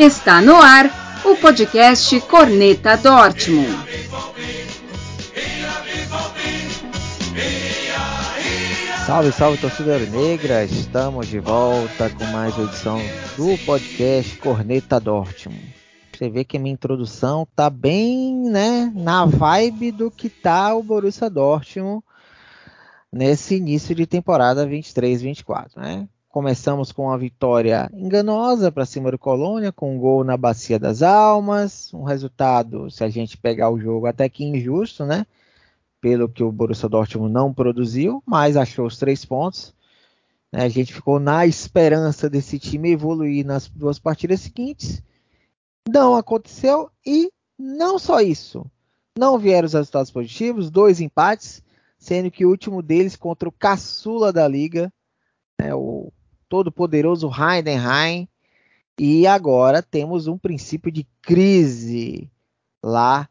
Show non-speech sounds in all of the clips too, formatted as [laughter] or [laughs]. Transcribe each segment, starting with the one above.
Está no ar o podcast Corneta Dortmund. Salve, salve torcida negra! Estamos de volta com mais uma edição do podcast Corneta Dortmund. Você vê que a minha introdução tá bem, né, na vibe do que tá o Borussia Dortmund nesse início de temporada 23-24, né? Começamos com uma vitória enganosa para cima do Colônia, com um gol na Bacia das Almas. Um resultado, se a gente pegar o jogo, até que injusto, né? Pelo que o Borussia Dortmund não produziu, mas achou os três pontos. A gente ficou na esperança desse time evoluir nas duas partidas seguintes. Não aconteceu e não só isso. Não vieram os resultados positivos, dois empates, sendo que o último deles contra o caçula da liga, né, o todo-poderoso Heidenheim. E agora temos um princípio de crise lá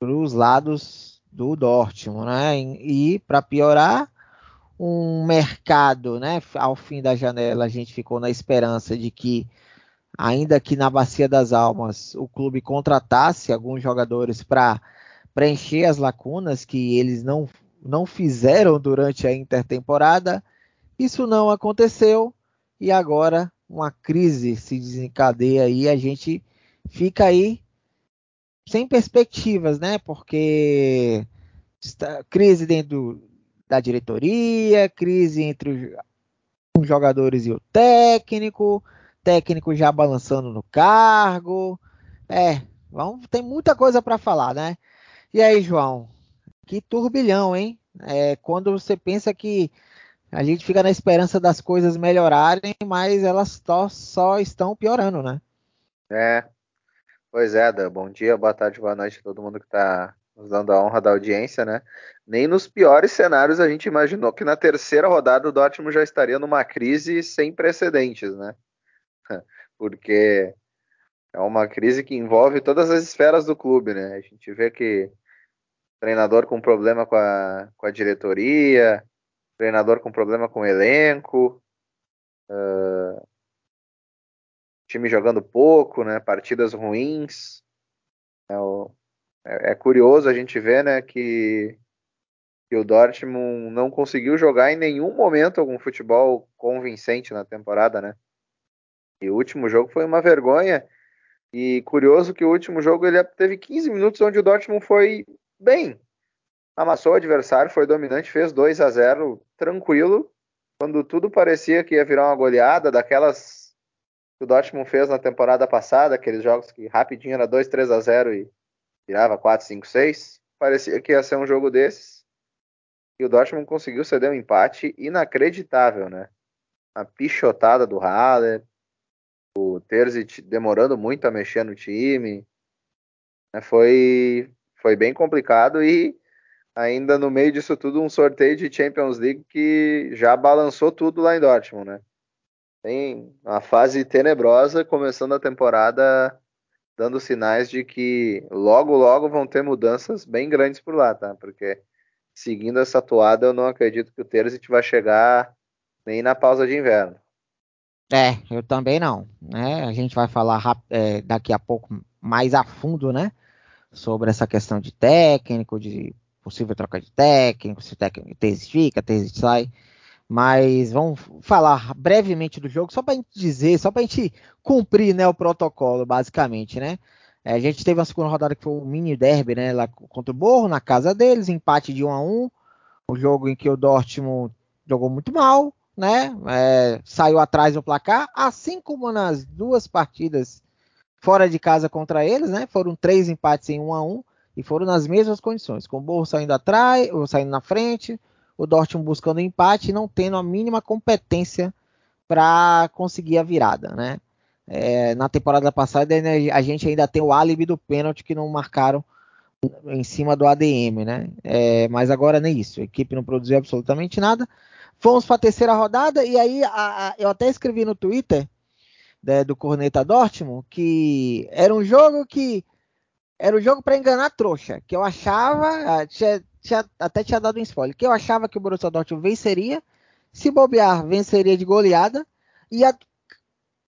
para os lados do Dortmund, né? E para piorar, um mercado, né? Ao fim da janela, a gente ficou na esperança de que, ainda que na Bacia das Almas, o clube contratasse alguns jogadores para preencher as lacunas que eles não, não fizeram durante a intertemporada. Isso não aconteceu e agora uma crise se desencadeia e a gente fica aí sem perspectivas, né? Porque está, crise dentro da diretoria, crise entre os jogadores e o técnico, técnico já balançando no cargo. É, vamos, tem muita coisa para falar, né? E aí, João? Que turbilhão, hein? É, quando você pensa que a gente fica na esperança das coisas melhorarem, mas elas só estão piorando, né? É. Pois é, Dan. Bom dia, boa tarde, boa noite a todo mundo que está nos dando a honra da audiência, né? Nem nos piores cenários a gente imaginou que na terceira rodada o Dortmund já estaria numa crise sem precedentes, né? [laughs] Porque é uma crise que envolve todas as esferas do clube, né? A gente vê que treinador com problema com a, com a diretoria, treinador com problema com o elenco, uh, time jogando pouco, né, partidas ruins. É, o, é, é, curioso a gente ver né, que, que o Dortmund não conseguiu jogar em nenhum momento algum futebol convincente na temporada, né? E o último jogo foi uma vergonha. E curioso que o último jogo ele teve 15 minutos onde o Dortmund foi bem, amassou o adversário, foi dominante, fez 2 a 0 tranquilo, quando tudo parecia que ia virar uma goleada, daquelas que o Dortmund fez na temporada passada, aqueles jogos que rapidinho era 2, 3 a 0 e virava 4, 5, 6, parecia que ia ser um jogo desses. E o Dortmund conseguiu ceder um empate inacreditável, né? A pichotada do Haller, o Terzic demorando muito a mexer no time. Né? Foi, foi bem complicado e ainda no meio disso tudo, um sorteio de Champions League que já balançou tudo lá em Dortmund, né? Tem uma fase tenebrosa começando a temporada, dando sinais de que logo, logo vão ter mudanças bem grandes por lá, tá? Porque seguindo essa toada, eu não acredito que o Terzic vai chegar nem na pausa de inverno. É, eu também não. Né? A gente vai falar é, daqui a pouco mais a fundo, né? Sobre essa questão de técnico, de possível troca de técnico, se o técnico Tese fica, Tese sai. Mas vamos falar brevemente do jogo, só para a gente dizer, só para a gente cumprir né, o protocolo, basicamente, né? É, a gente teve uma segunda rodada que foi um mini derby, né? Lá contra o Borro, na casa deles, empate de 1 a 1 O jogo em que o Dortmund jogou muito mal, né? É, saiu atrás do placar, assim como nas duas partidas fora de casa contra eles, né? Foram três empates em 1 a 1 e foram nas mesmas condições, com o Borro saindo atrás, ou saindo na frente, o Dortmund buscando empate e não tendo a mínima competência para conseguir a virada, né? É, na temporada passada a gente ainda tem o álibi do pênalti que não marcaram em cima do ADM, né? É, mas agora nem isso, a equipe não produziu absolutamente nada. Fomos para a terceira rodada e aí a, a, eu até escrevi no Twitter né, do Corneta Dortmund que era um jogo que era o jogo para enganar a trouxa, que eu achava, ah, tinha, tinha, até tinha dado um spoiler, que eu achava que o Borussia Dortmund venceria, se bobear, venceria de goleada, e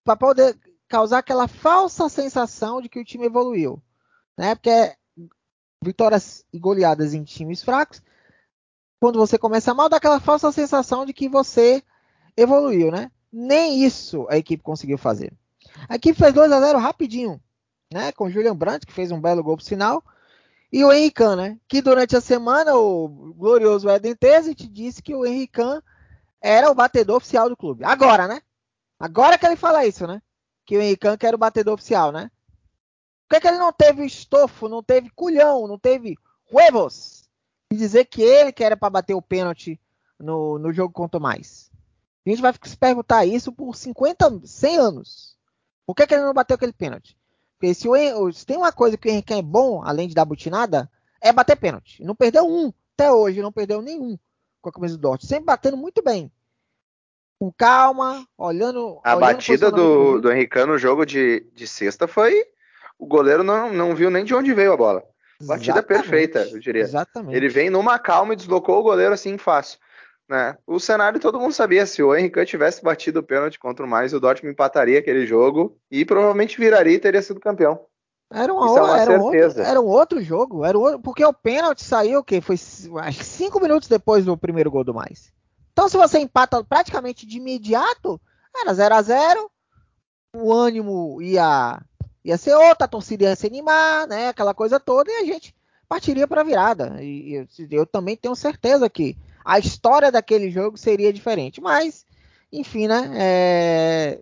para poder causar aquela falsa sensação de que o time evoluiu, né? Porque vitórias e goleadas em times fracos, quando você começa mal, dá aquela falsa sensação de que você evoluiu, né? Nem isso a equipe conseguiu fazer. A equipe fez 2 a 0 rapidinho, né? Com o Julian Brandt, que fez um belo gol pro sinal. E o Henrique, né? Que durante a semana o glorioso Eden Tezet disse que o Henrique era o batedor oficial do clube. Agora, né? Agora que ele fala isso, né? Que o Henrique era o batedor oficial, né? Por que, que ele não teve estofo, não teve culhão, não teve huevos de dizer que ele que era para bater o pênalti no, no jogo contra mais? A gente vai se perguntar isso por 50, 100 anos. Por que, que ele não bateu aquele pênalti? Porque se, o, se tem uma coisa que o Henrique é bom, além de dar butinada, é bater pênalti. Não perdeu um. Até hoje não perdeu nenhum com a camisa do Dortmund. Sempre batendo muito bem. Com calma, olhando. A olhando batida do, do Henrique no jogo de, de sexta foi. O goleiro não, não viu nem de onde veio a bola. Batida Exatamente. perfeita, eu diria. Exatamente. Ele vem numa calma e deslocou o goleiro assim fácil. Né? O cenário todo mundo sabia. Se o Henrique tivesse batido o pênalti contra o mais, o Dortmund empataria aquele jogo e provavelmente viraria e teria sido campeão. Era, uma, Isso é uma era, certeza. Um outro, era um outro jogo. Era um outro, porque o pênalti saiu o quê? Foi acho que cinco minutos depois do primeiro gol do mais. Então, se você empata praticamente de imediato, era 0 a 0 o ânimo ia, ia ser outro, a torcida ia se animar, né? Aquela coisa toda, e a gente partiria para a virada. E eu, eu também tenho certeza que a história daquele jogo seria diferente. Mas, enfim, né? É...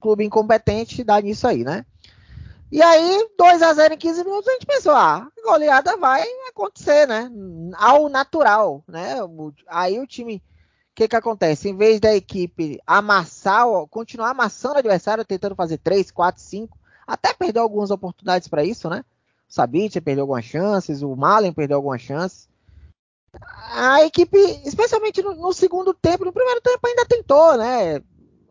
Clube incompetente dá nisso aí, né? E aí, 2 a 0 em 15 minutos, a gente pensou, ah, goleada vai acontecer, né? Ao natural, né? Aí o time, o que que acontece? Em vez da equipe amassar, continuar amassando o adversário, tentando fazer 3, 4, 5, até perdeu algumas oportunidades para isso, né? O perdeu algumas chances, o Malen perdeu algumas chances a equipe, especialmente no, no, segundo tempo, no primeiro tempo ainda tentou, né?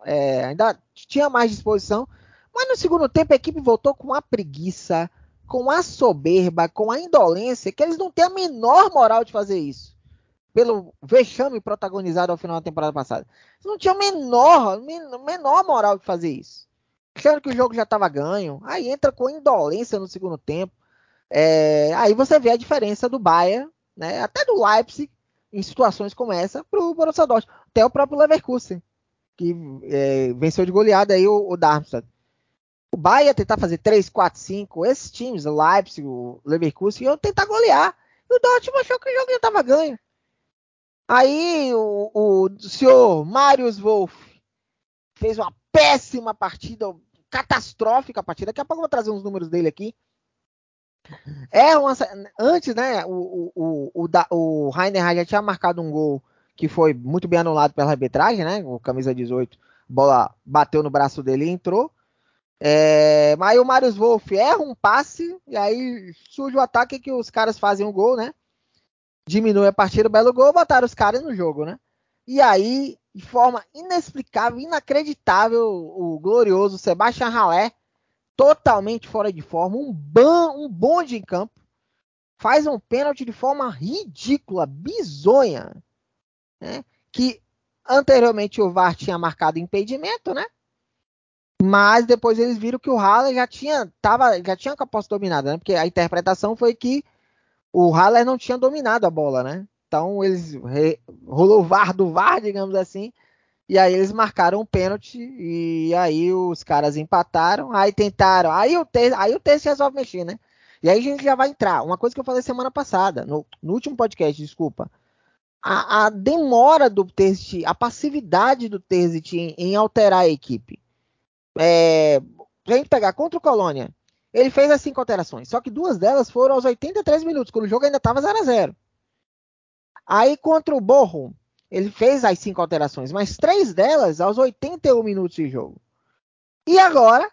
É, ainda tinha mais disposição, mas no segundo tempo a equipe voltou com a preguiça, com a soberba, com a indolência, que eles não têm a menor moral de fazer isso. Pelo vexame protagonizado ao final da temporada passada. Eles não tinham menor, menor moral de fazer isso. Achando que o jogo já estava ganho. Aí entra com indolência no segundo tempo. É, aí você vê a diferença do Bayern né, até do Leipzig, em situações como essa, para o Borussia Dortmund. Até o próprio Leverkusen, que é, venceu de goleada aí o, o Darmstadt. O Bayern tentar fazer 3, 4, 5, esses times, o Leipzig, o Leverkusen, iam tentar golear. E o Dortmund achou que o jogo já estava ganho. Aí o, o senhor Marius Wolff fez uma péssima partida, catastrófica a partida. Daqui a pouco eu vou trazer uns números dele aqui. É uma, antes, né, o, o, o, o, o Rainer já tinha marcado um gol que foi muito bem anulado pela arbitragem, né? O camisa 18, bola bateu no braço dele e entrou. É, mas aí o Marius Wolff erra um passe e aí surge o ataque que os caras fazem um gol, né? Diminui a partida, belo gol, botaram os caras no jogo, né? E aí, de forma inexplicável, inacreditável, o glorioso Sebastian Haller totalmente fora de forma, um, ban, um bonde em campo, faz um pênalti de forma ridícula, bizonha, né? que anteriormente o VAR tinha marcado impedimento, né? Mas depois eles viram que o Haller já tinha, tava, já tinha com a posse dominada, né? Porque a interpretação foi que o Haller não tinha dominado a bola, né? Então eles re, rolou o VAR do VAR, digamos assim, e aí eles marcaram um pênalti e aí os caras empataram, aí tentaram, aí o texto, aí o texto resolve mexer, né? E aí a gente já vai entrar. Uma coisa que eu falei semana passada, no, no último podcast, desculpa. A, a, demora do Terzic, a passividade do Terzic em, em, alterar a equipe. É, pra gente pegar contra o Colônia, ele fez as cinco alterações, só que duas delas foram aos 83 minutos, quando o jogo ainda estava 0 a 0 Aí contra o Borrom, ele fez as cinco alterações, mas três delas aos 81 minutos de jogo. E agora,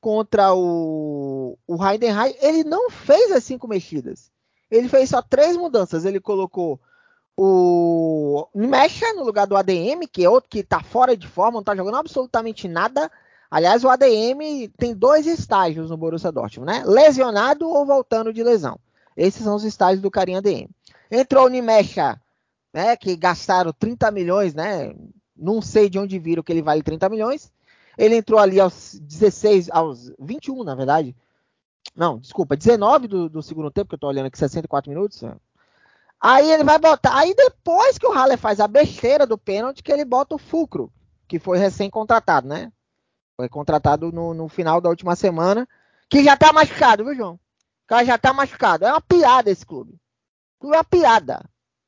contra o, o Heidenheim, ele não fez as cinco mexidas. Ele fez só três mudanças. Ele colocou o Mecha no lugar do ADM, que é outro que está fora de forma, não está jogando absolutamente nada. Aliás, o ADM tem dois estágios no Borussia Dortmund, né? Lesionado ou voltando de lesão. Esses são os estágios do carinha ADM. Entrou o Nimecha né, que gastaram 30 milhões, né? Não sei de onde viram que ele vale 30 milhões. Ele entrou ali aos 16, aos 21, na verdade. Não, desculpa, 19 do, do segundo tempo, que eu tô olhando aqui, 64 minutos. Aí ele vai botar. Aí depois que o Haller faz a besteira do pênalti, que ele bota o Fulcro, que foi recém-contratado, né? Foi contratado no, no, final da última semana, que já tá machucado, viu, João? O cara já tá machucado. É uma piada esse clube. É uma piada.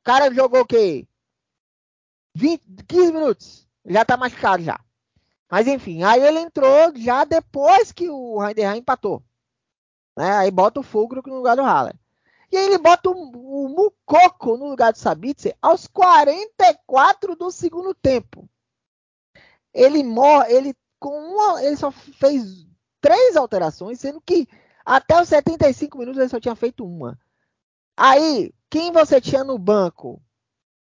Cara jogou o quê? 20, 15 minutos. Já tá machucado já. Mas enfim, aí ele entrou já depois que o Heidenheim empatou. Né? Aí bota o Fulcro no lugar do Haller. E aí ele bota o, o Mukoko no lugar do Sabitzer aos 44 do segundo tempo. Ele morre, ele com uma, ele só fez três alterações, sendo que até os 75 minutos ele só tinha feito uma. Aí, quem você tinha no banco,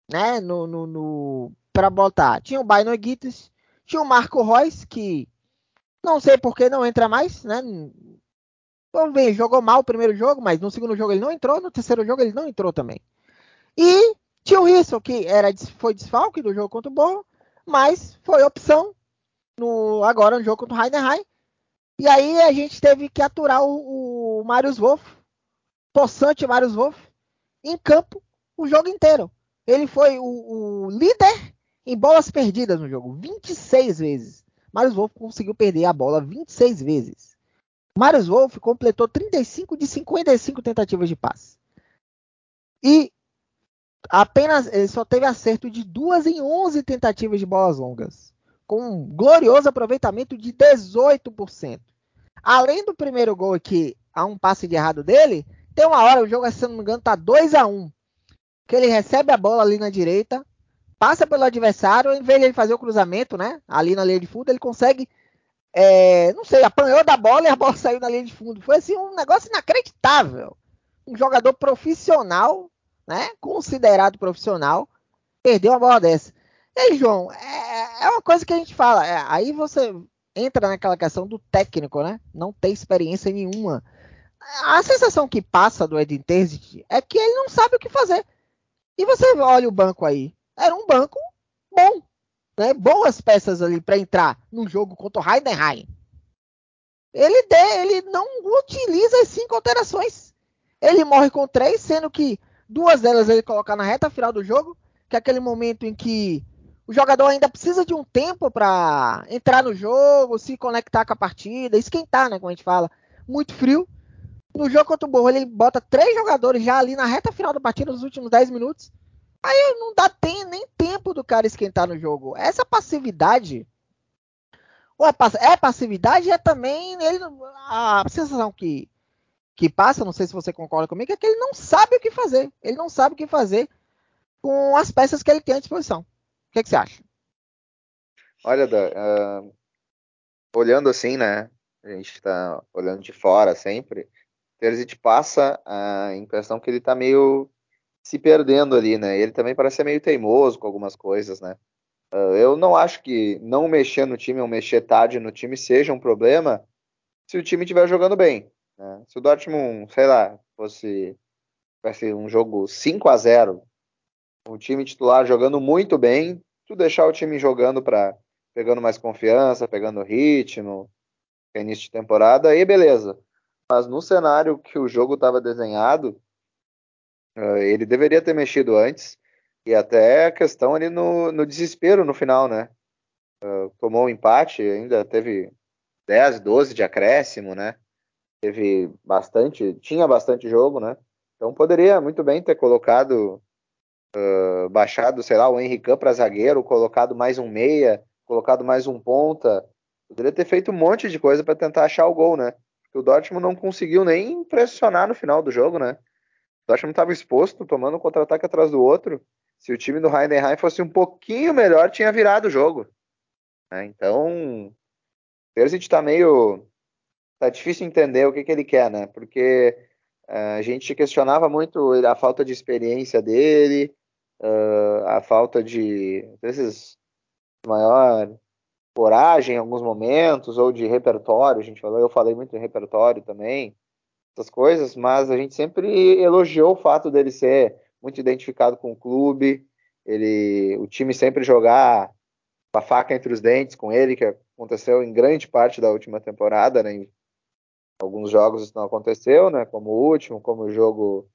né, no, no, no para botar? Tinha o Baino Guittes, tinha o Marco Reus, que não sei por que não entra mais, né? Vamos ver, jogou mal o primeiro jogo, mas no segundo jogo ele não entrou, no terceiro jogo ele não entrou também. E tinha o Risso, que era, foi desfalque do jogo contra o Borro, mas foi opção no, agora no jogo contra o Heidenheim. E aí a gente teve que aturar o, o Marius Wolff, possante Marius Wolff, em campo o jogo inteiro. Ele foi o, o, líder em bolas perdidas no jogo, 26 vezes. Marius Wolff conseguiu perder a bola 26 vezes. Marius Wolff completou 35 de 55 tentativas de passe. E apenas ele só teve acerto de duas em 11 tentativas de bolas longas com um glorioso aproveitamento de 18%. Além do primeiro gol aqui, há um passe de errado dele, tem uma hora, o jogo, se não me engano, tá 2 a 1 Que ele recebe a bola ali na direita, passa pelo adversário, em vez de ele fazer o cruzamento, né? Ali na linha de fundo, ele consegue. É, não sei, apanhou da bola e a bola [laughs] saiu na linha de fundo. Foi assim um negócio inacreditável. Um jogador profissional, né? Considerado profissional, perdeu uma bola dessa. E aí, João, é, é uma coisa que a gente fala. É, aí você entra naquela questão do técnico, né? Não tem experiência nenhuma. A sensação que passa do Edin Terzic é que ele não sabe o que fazer. E você olha o banco aí. Era um banco bom. Né? Boas peças ali para entrar num jogo contra o Heidenheim. Ele, de, ele não utiliza as cinco alterações. Ele morre com três, sendo que duas delas ele coloca na reta final do jogo, que é aquele momento em que o jogador ainda precisa de um tempo para entrar no jogo, se conectar com a partida, esquentar, né, como a gente fala. Muito frio. No jogo contra o Borro, ele bota três jogadores já ali na reta final da partida, nos últimos 10 minutos. Aí não dá tem, nem tempo do cara esquentar no jogo. Essa passividade. Ou é, é passividade é também ele, a sensação que, que passa, não sei se você concorda comigo, é que ele não sabe o que fazer. Ele não sabe o que fazer com as peças que ele tem à disposição. O que, que você acha? Olha, uh, olhando assim, né? A gente está olhando de fora sempre. Terzic passa a impressão que ele está meio se perdendo ali, né? Ele também parece ser meio teimoso com algumas coisas, né? Uh, eu não acho que não mexer no time ou mexer tarde no time seja um problema se o time estiver jogando bem. Né? Se o Dortmund, sei lá, fosse, fosse um jogo 5 a 0 o time titular jogando muito bem, tu deixar o time jogando para pegando mais confiança, pegando ritmo, início de temporada, aí beleza. Mas no cenário que o jogo estava desenhado, eh, ele deveria ter mexido antes. E até a questão ali no, no desespero no final, né? Uh, tomou um empate, ainda teve 10, 12 de acréscimo, né? Teve bastante, tinha bastante jogo, né? Então poderia muito bem ter colocado uh, baixado, sei lá, o Henrique para zagueiro, colocado mais um meia, colocado mais um ponta. Poderia ter feito um monte de coisa para tentar achar o gol, né? O Dortmund não conseguiu nem pressionar no final do jogo, né? O Dortmund estava exposto, tomando um contra-ataque atrás do outro. Se o time do Heidenheim fosse um pouquinho melhor, tinha virado o jogo. Né? Então, o Terzic tá meio... Tá difícil entender o que, que ele quer, né? Porque uh, a gente questionava muito a falta de experiência dele, a falta de vezes maior coragem em alguns momentos ou de repertório, a gente falou, eu falei muito em repertório também, essas coisas, mas a gente sempre elogiou o fato dele ser muito identificado com o clube, ele, o time sempre jogar a faca entre os dentes com ele, que aconteceu em grande parte da última temporada, né? Em alguns jogos isso não aconteceu, né? Como o último, como o jogo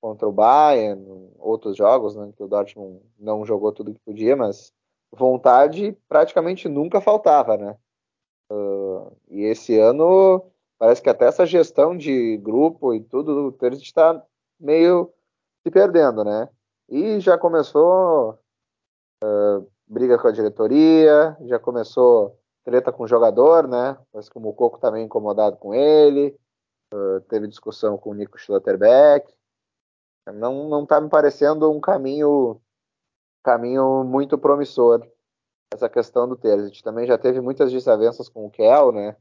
contra o Bayern, outros jogos, né? Que o Dortmund não jogou tudo que podia, mas vontade praticamente nunca faltava, né? Uh, e esse ano parece que até essa gestão de grupo e tudo, o Terzic está meio se perdendo, né? E já começou uh, briga com a diretoria, já começou treta com o jogador, né? Parece que o Mucoco também tá incomodado com ele. Uh, teve discussão com o Nico Schlotterbeck. Não, não tá me parecendo um caminho caminho muito promissor essa questão do Terzic. Também já teve muitas desavenças com o Kel, né?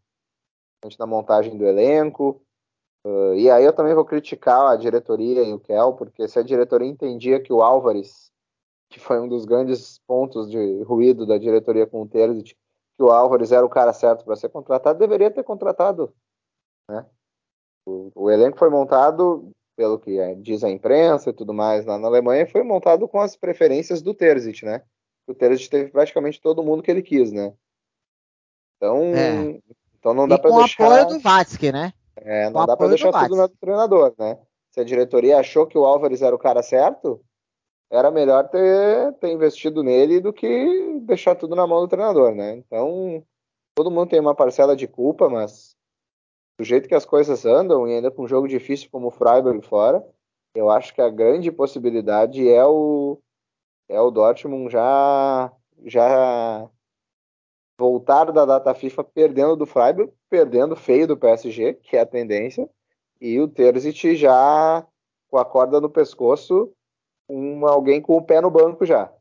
Na montagem do elenco. Uh, e aí eu também vou criticar a diretoria e o Kel, porque se a diretoria entendia que o Álvares, que foi um dos grandes pontos de ruído da diretoria com o Terzic, que o Álvares era o cara certo para ser contratado, deveria ter contratado. Né? O, o, elenco foi montado, pelo que é, diz a imprensa e tudo mais lá na Alemanha, foi montado com as preferências do Terzic, né? O Terzic teve praticamente todo mundo que ele quis, né? Então, é. então não dá para deixar. Com o apoio do Vatsky, né? É, não dá para deixar tudo no treinador, né? Se a diretoria achou que o Álvares era o cara certo, era melhor ter, ter investido nele do que deixar tudo na mão do treinador, né? Então, todo mundo tem uma parcela de culpa, mas do jeito que as coisas andam, e ainda com um jogo difícil como o Freiburg fora, eu acho que a grande possibilidade é o é o Dortmund já já voltar da data FIFA perdendo do Freiburg, perdendo feio do PSG, que é a tendência, e o Terzic já com a corda no pescoço um, alguém com o pé no banco já.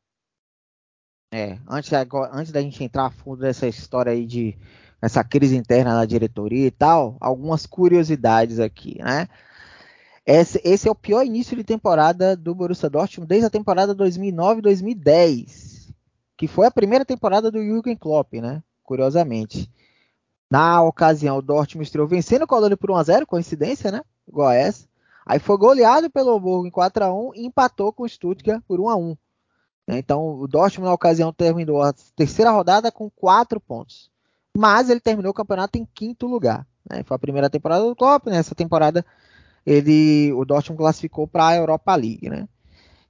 É, antes, antes da gente entrar a fundo nessa história aí de essa crise interna da diretoria e tal, algumas curiosidades aqui, né? Esse, esse, é o pior início de temporada do Borussia Dortmund desde a temporada 2009-2010, que foi a primeira temporada do Jürgen Klopp, né? Curiosamente. Na ocasião, o Dortmund estreou vencendo o Colônia por 1x0, coincidência, né? Igual essa. Aí foi goleado pelo Hamburgo em 4 a 1 e empatou com o Stuttgart por 1 a 1. Né? Então o Dortmund na ocasião terminou a terceira rodada com 4 pontos. Mas ele terminou o campeonato em quinto lugar. Né? Foi a primeira temporada do Klopp, nessa temporada ele, o Dortmund classificou para a Europa League, né?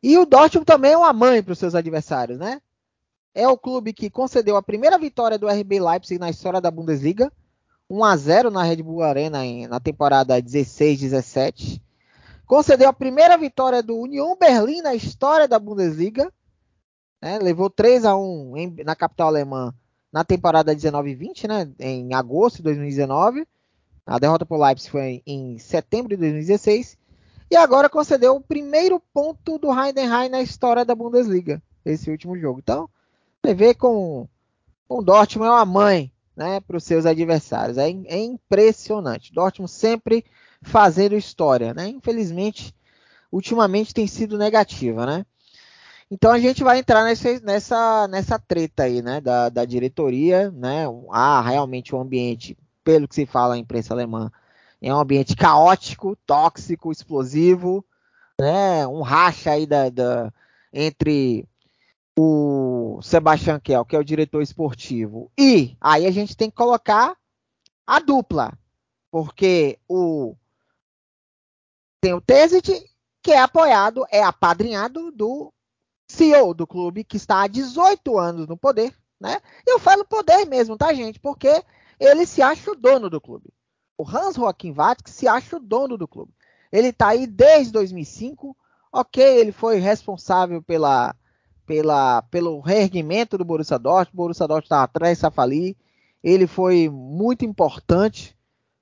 E o Dortmund também é uma mãe para os seus adversários, né? É o clube que concedeu a primeira vitória do RB Leipzig na história da Bundesliga, 1 a 0 na Red Bull Arena em, na temporada 16-17 concedeu a primeira vitória do Union Berlim na história da Bundesliga. Né? Levou 3 a 1 em, na capital alemã na temporada 19-20, né? em agosto de 2019. A derrota para o Leipzig foi em setembro de 2016. E agora concedeu o primeiro ponto do Heidenheim na história da Bundesliga, esse último jogo. Então, você vê com, com o Dortmund é uma mãe né, para os seus adversários. É, é impressionante. Dortmund sempre fazendo história, né? Infelizmente, ultimamente tem sido negativa, né? Então a gente vai entrar nessa, nessa, nessa treta aí, né? Da, da diretoria, né? Ah, realmente o ambiente, pelo que se fala na imprensa alemã, é um ambiente caótico, tóxico, explosivo, né? Um racha aí da, da entre o Sebastian Kell, que é o diretor esportivo, e aí a gente tem que colocar a dupla, porque o tem o Tesit, que é apoiado, é apadrinhado do CEO do clube, que está há 18 anos no poder, né? Eu falo poder mesmo, tá, gente? Porque ele se acha o dono do clube. O Hans Joachim Watzke se acha o dono do clube. Ele está aí desde 2005. Ok, ele foi responsável pela, pela, pelo reerguimento do Borussia Dortmund. O Borussia Dortmund estava atrás da falir. Ele foi muito importante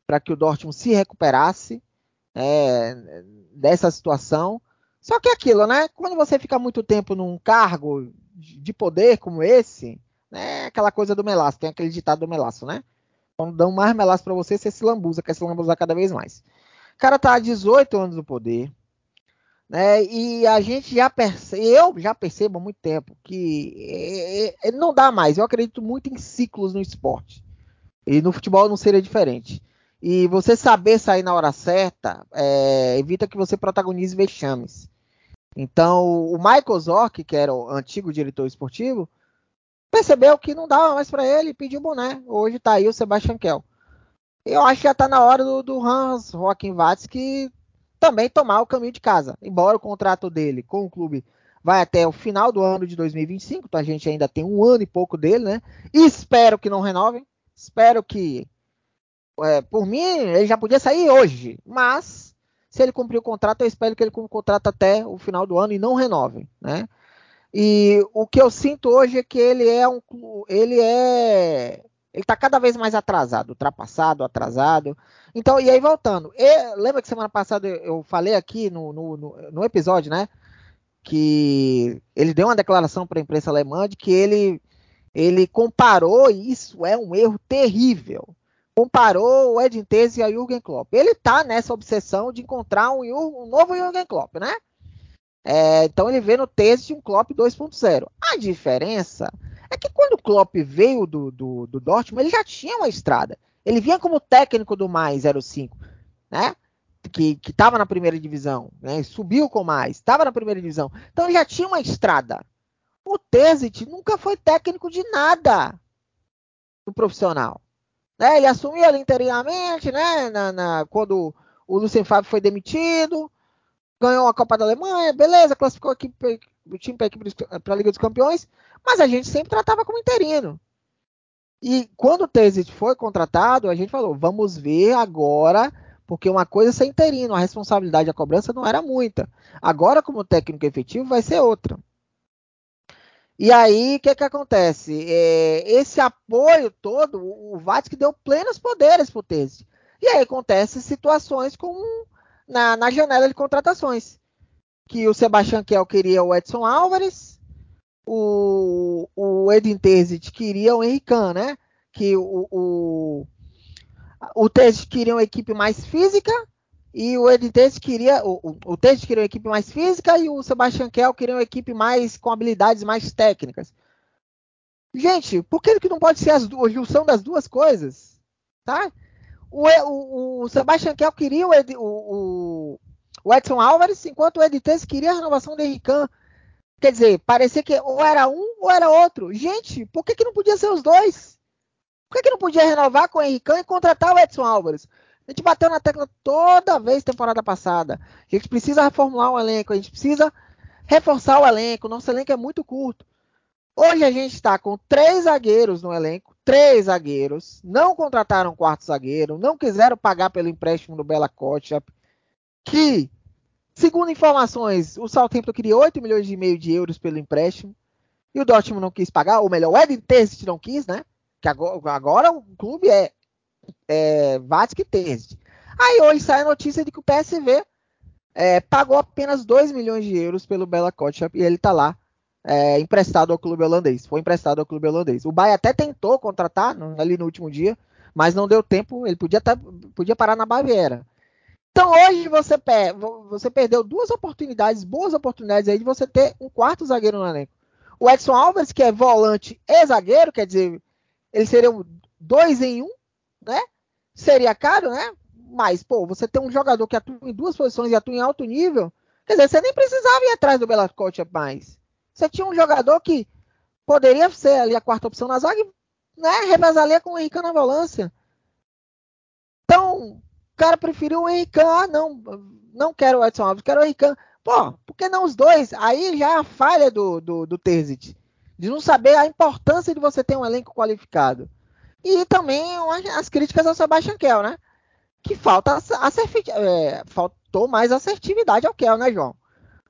para que o Dortmund se recuperasse é, dessa situação. Só que é aquilo, né? Quando você fica muito tempo num cargo de poder como esse, né? Aquela coisa do melaço, tem aquele ditado do melaço, né? Quando dão mais melaço para você, você se lambuza, quer se lambuzar cada vez mais. O cara tá há 18 anos no poder, né? E a gente já percebe, eu já percebo há muito tempo que é, é, não dá mais. Eu acredito muito em ciclos no esporte. E no futebol não seria diferente. E você saber sair na hora certa é, evita que você protagonize vexames. Então, o Michael Zorc, que era o antigo diretor esportivo, percebeu que não dava mais para ele e pediu boné. Hoje tá aí o Sebastian Kell. Eu acho que já tá na hora do, do Hans que também tomar o caminho de casa. Embora o contrato dele com o clube vai até o final do ano de 2025, então a gente ainda tem um ano e pouco dele, né? espero que não renovem. Espero que, é, por mim, ele já podia sair hoje, mas se ele cumprir o contrato, eu espero que ele cumpra o contrato até o final do ano e não renove, né? E o que eu sinto hoje é que ele é um, ele é, ele está cada vez mais atrasado, ultrapassado, atrasado. Então, e aí voltando, e, lembra que semana passada eu falei aqui no, no, no, episódio, né? Que ele deu uma declaração para a imprensa alemã de que ele ele comparou, e isso é um erro terrível, comparou o Edin Tese a Jürgen Klopp. Ele está nessa obsessão de encontrar um, um novo Jürgen Klopp, né? É, então ele vê no Tese um Klopp 2.0. A diferença é que quando o Klopp veio do, do, do Dortmund, ele já tinha uma estrada. Ele vinha como técnico do mais 05, né? Que estava na primeira divisão, né? Subiu com mais, estava na primeira divisão. Então ele já tinha uma estrada. O Tesit nunca foi técnico de nada no profissional. Né? Ele assumiu ali interinamente, né? Na, na, quando o Lucien Favre foi demitido, ganhou a Copa da Alemanha, beleza, classificou aqui, o time para a Liga dos Campeões, mas a gente sempre tratava como interino. E quando o Tesit foi contratado, a gente falou, vamos ver agora, porque uma coisa é ser interino, a responsabilidade, a cobrança não era muita. Agora, como técnico efetivo, vai ser outra. E aí, o que, que acontece? É, esse apoio todo, o Vatic deu plenos poderes para o Tese. E aí acontece situações como na, na, janela de contratações. Que o Sebastião Kiel queria o Edson Álvares, o, o Edin Terzic queria o Henrique né? Que o, o, o Terzic queria uma equipe mais física e o Editez queria. O, o, o queria uma equipe mais física e o Sebastian Kell queria uma equipe mais com habilidades mais técnicas. Gente, por que, que não pode ser as, a junção das duas coisas? Tá? O, o, o Sebastian Kell queria o, Ed, o, o, Edson Álvares, enquanto o Editez queria a renovação do Henrique. Quer dizer, parecia que ou era um ou era outro. Gente, por que, que não podia ser os dois? Por que, que não podia renovar com o Henrique e contratar o Edson Álvares? A gente bateu na tecla toda vez temporada passada. A gente precisa reformular o elenco, a gente precisa reforçar o elenco. Nosso elenco é muito curto. Hoje a gente está com três zagueiros no elenco, três zagueiros. Não contrataram quarto zagueiro, não quiseram pagar pelo empréstimo do Bela Kotchap, que, segundo informações, o Southampton queria 8 milhões e meio de euros pelo empréstimo. E o Dortmund não quis pagar, ou melhor, o Terzic não quis, né? Que agora, agora o clube é é, e Aí hoje sai a notícia de que o PSV é, pagou apenas 2 milhões de euros pelo Bela Kotchap e ele está lá é, emprestado ao clube holandês. Foi emprestado ao clube holandês. O Bahia até tentou contratar ali no último dia, mas não deu tempo. Ele podia, tá, podia parar na Baviera. Então hoje você, per você perdeu duas oportunidades, boas oportunidades aí de você ter um quarto zagueiro no elenco. O Edson Alves, que é volante e zagueiro, quer dizer, eles seriam dois em um, né? Seria caro, né? Mas, pô, você tem um jogador que atua em duas posições e atua em alto nível, quer dizer, você nem precisava ir atrás do Belascote mais. Você tinha um jogador que poderia ser ali a quarta opção na zaga e né, revezalia com o Henrique na volância. Então, o cara preferiu o Henrique. Ah, não, não quero o Edson Alves, quero o Henrique. Pô, por que não os dois? Aí já é a falha do, do, do Terzic, de não saber a importância de você ter um elenco qualificado. E também as críticas ao Sebastian Kell, né? Que falta é, faltou mais assertividade ao Kell, né, João?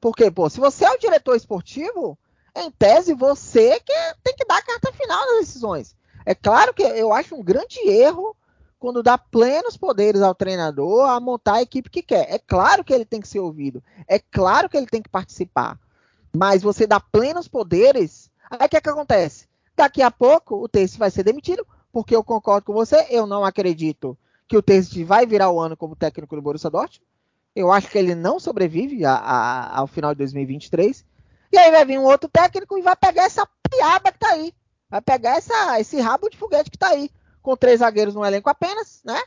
Porque, pô, se você é o diretor esportivo, em tese, você que tem que dar a carta final nas decisões. É claro que eu acho um grande erro quando dá plenos poderes ao treinador a montar a equipe que quer. É claro que ele tem que ser ouvido. É claro que ele tem que participar. Mas você dá plenos poderes, aí o que, é que acontece? Daqui a pouco o Terce vai ser demitido, porque eu concordo com você, eu não acredito que o Terzic vai virar o ano como técnico do Borussia Dortmund. Eu acho que ele não sobrevive a, a, ao final de 2023. E aí vai vir um outro técnico e vai pegar essa piaba que tá aí. Vai pegar essa, esse rabo de foguete que tá aí. Com três zagueiros no elenco apenas, né?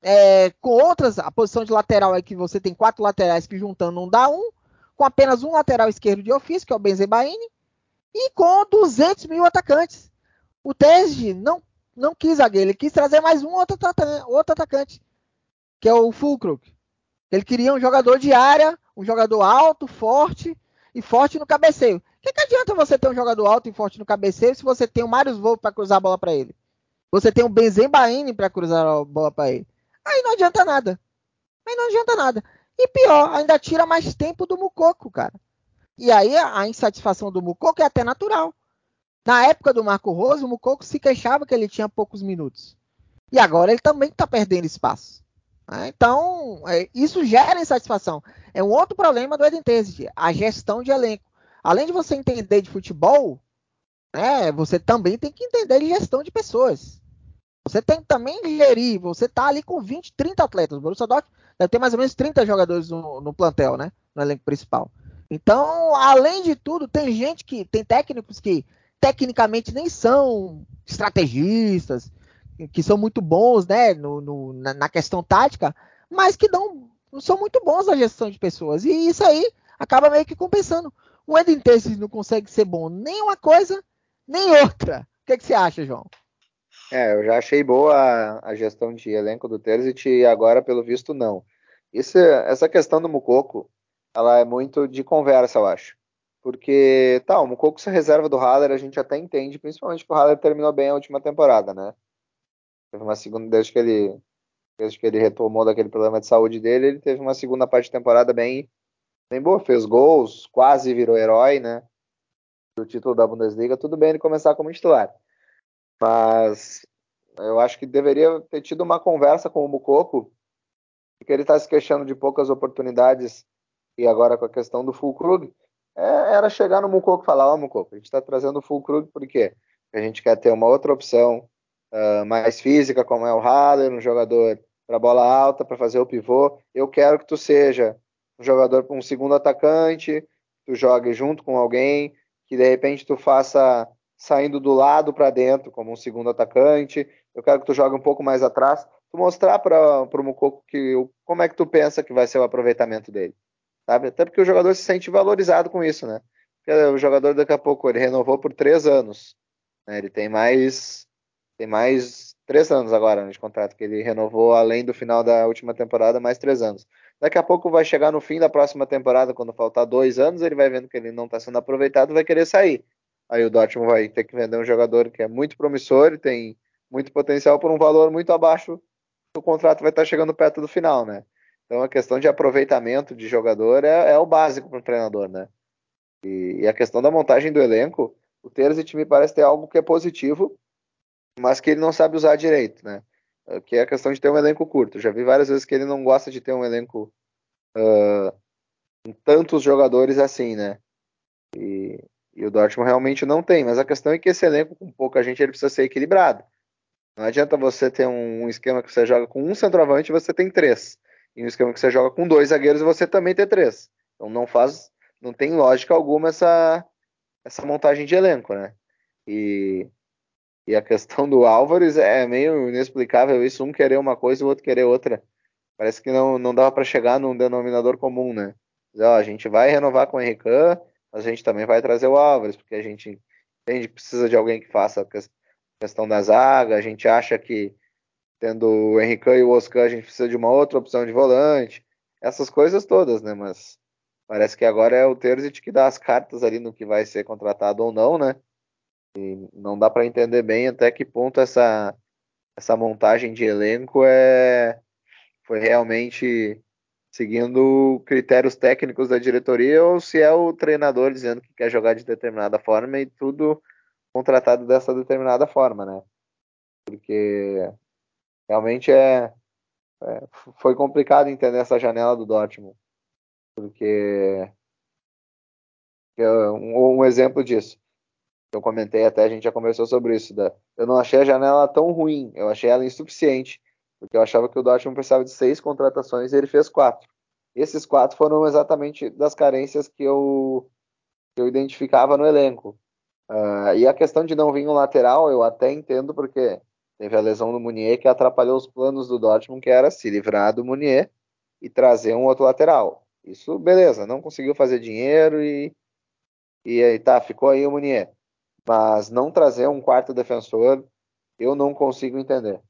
É, com outras, a posição de lateral é que você tem quatro laterais que juntando não dá um. Com apenas um lateral esquerdo de ofício, que é o Benzebaini. e com 200 mil atacantes. O Tesge não, não quis zagueiro, ele quis trazer mais um outro, outro atacante, que é o Fulkrug. Ele queria um jogador de área, um jogador alto, forte e forte no cabeceio. O que, que adianta você ter um jogador alto e forte no cabeceio se você tem o Marius Volpe para cruzar a bola para ele? Você tem o Benzem para cruzar a bola para ele. Aí não adianta nada. Aí não adianta nada. E pior, ainda tira mais tempo do Mucoco, cara. E aí a insatisfação do Mucoco é até natural. Na época do Marco Rose, o Mucoco se queixava que ele tinha poucos minutos. E agora ele também está perdendo espaço. Né? Então, é, isso gera insatisfação. É um outro problema do Eden Terzic, a gestão de elenco. Além de você entender de futebol, né, você também tem que entender de gestão de pessoas. Você tem que também gerir, você está ali com 20, 30 atletas. O Borussia Dortmund deve ter mais ou menos 30 jogadores no, no plantel, né, no elenco principal. Então, além de tudo, tem gente que tem técnicos que tecnicamente nem são estrategistas, que são muito bons, né, no, no, na, questão tática, mas que não, não, são muito bons na gestão de pessoas. E isso aí acaba meio que compensando. O Eden Terces não consegue ser bom nem uma coisa, nem outra. O que, é que você acha, João? É, eu já achei boa a, a gestão de elenco do Terzic e agora, pelo visto, não. Isso, essa questão do Mucoco, ela é muito de conversa, eu acho. Porque, tá, o Mucoco se reserva do Haller, a gente até entende, principalmente que o Haller terminou bem a última temporada, né? Teve uma segunda, desde que ele, desde que ele retomou daquele problema de saúde dele, ele teve uma segunda parte de temporada bem, bem boa, fez gols, quase virou herói, né? Do título da Bundesliga, tudo bem ele começar como titular. Mas eu acho que deveria ter tido uma conversa com o Mucoco, porque ele está se queixando de poucas oportunidades e agora com a questão do Full Krug, é, era chegar no Mucoco e falar, ó, oh, Mucoco, a gente está trazendo o Full por quê? Porque a gente quer ter uma outra opção uh, mais física, como é o Haller, um jogador para bola alta, para fazer o pivô. Eu quero que tu seja um jogador um segundo atacante, tu jogue junto com alguém, que de repente tu faça saindo do lado para dentro como um segundo atacante. Eu quero que tu jogue um pouco mais atrás, tu mostrar para o Mucoco que como é que tu pensa que vai ser o aproveitamento dele, sabe? Até porque o jogador se sente valorizado com isso, né? Porque o jogador daqui a pouco ele renovou por três anos, né? Ele tem mais tem mais três anos agora né, de contrato, que ele renovou além do final da última temporada, mais três anos. Daqui a pouco vai chegar no fim da próxima temporada, quando faltar dois anos, ele vai vendo que ele não está sendo aproveitado, vai querer sair. Aí o Dortmund vai ter que vender um jogador que é muito promissor e tem muito potencial por um valor muito abaixo o contrato vai estar chegando perto do final, né? Então a questão de aproveitamento de jogador é, é o básico para o treinador, né? E, e, a questão da montagem do elenco, o Terzic me parece ter algo que é positivo, mas que ele não sabe usar direito, né? Que é a questão de ter um elenco curto. Já vi várias vezes que ele não gosta de ter um elenco uh, com tantos jogadores assim, né? E, e, o Dortmund realmente não tem. Mas a questão é que esse elenco com pouca gente ele precisa ser equilibrado. Não adianta você ter um, esquema que você joga com um centroavante e você tem três. E um esquema que você joga com dois zagueiros você também tem três. Então não faz, não tem lógica alguma essa essa montagem de elenco, né? E e a questão do Álvares é meio inexplicável isso, um querer uma coisa e o outro querer outra. Parece que não, não dava para chegar num denominador comum, né? ó, a gente vai renovar com o Henrique, mas a gente também vai trazer o Álvares, porque a gente entende que precisa de alguém que faça a questão da zaga, a gente acha que tendo o Henrique e o Oscar a gente precisa de uma outra opção de volante, essas coisas todas, né? Mas parece que agora é o Terzic que dá as cartas ali no que vai ser contratado ou não, né? E não dá para entender bem até que ponto essa, essa montagem de elenco é, foi realmente seguindo critérios técnicos da diretoria ou se é o treinador dizendo que quer jogar de determinada forma e tudo contratado dessa determinada forma, né? Porque realmente é, é foi complicado entender essa janela do Dortmund, porque um, um exemplo disso eu comentei até, a gente já conversou sobre isso. Da, eu não achei a janela tão ruim, eu achei ela insuficiente, porque eu achava que o Dortmund precisava de seis contratações e ele fez quatro. Esses quatro foram exatamente das carências que eu, que eu identificava no elenco. Uh, e a questão de não vir um lateral, eu até entendo, porque teve a lesão do Munier que atrapalhou os planos do Dortmund, que era se livrar do Munier e trazer um outro lateral. Isso, beleza, não conseguiu fazer dinheiro e E aí tá, ficou aí o Munier. Mas não trazer um quarto defensor, eu não consigo entender.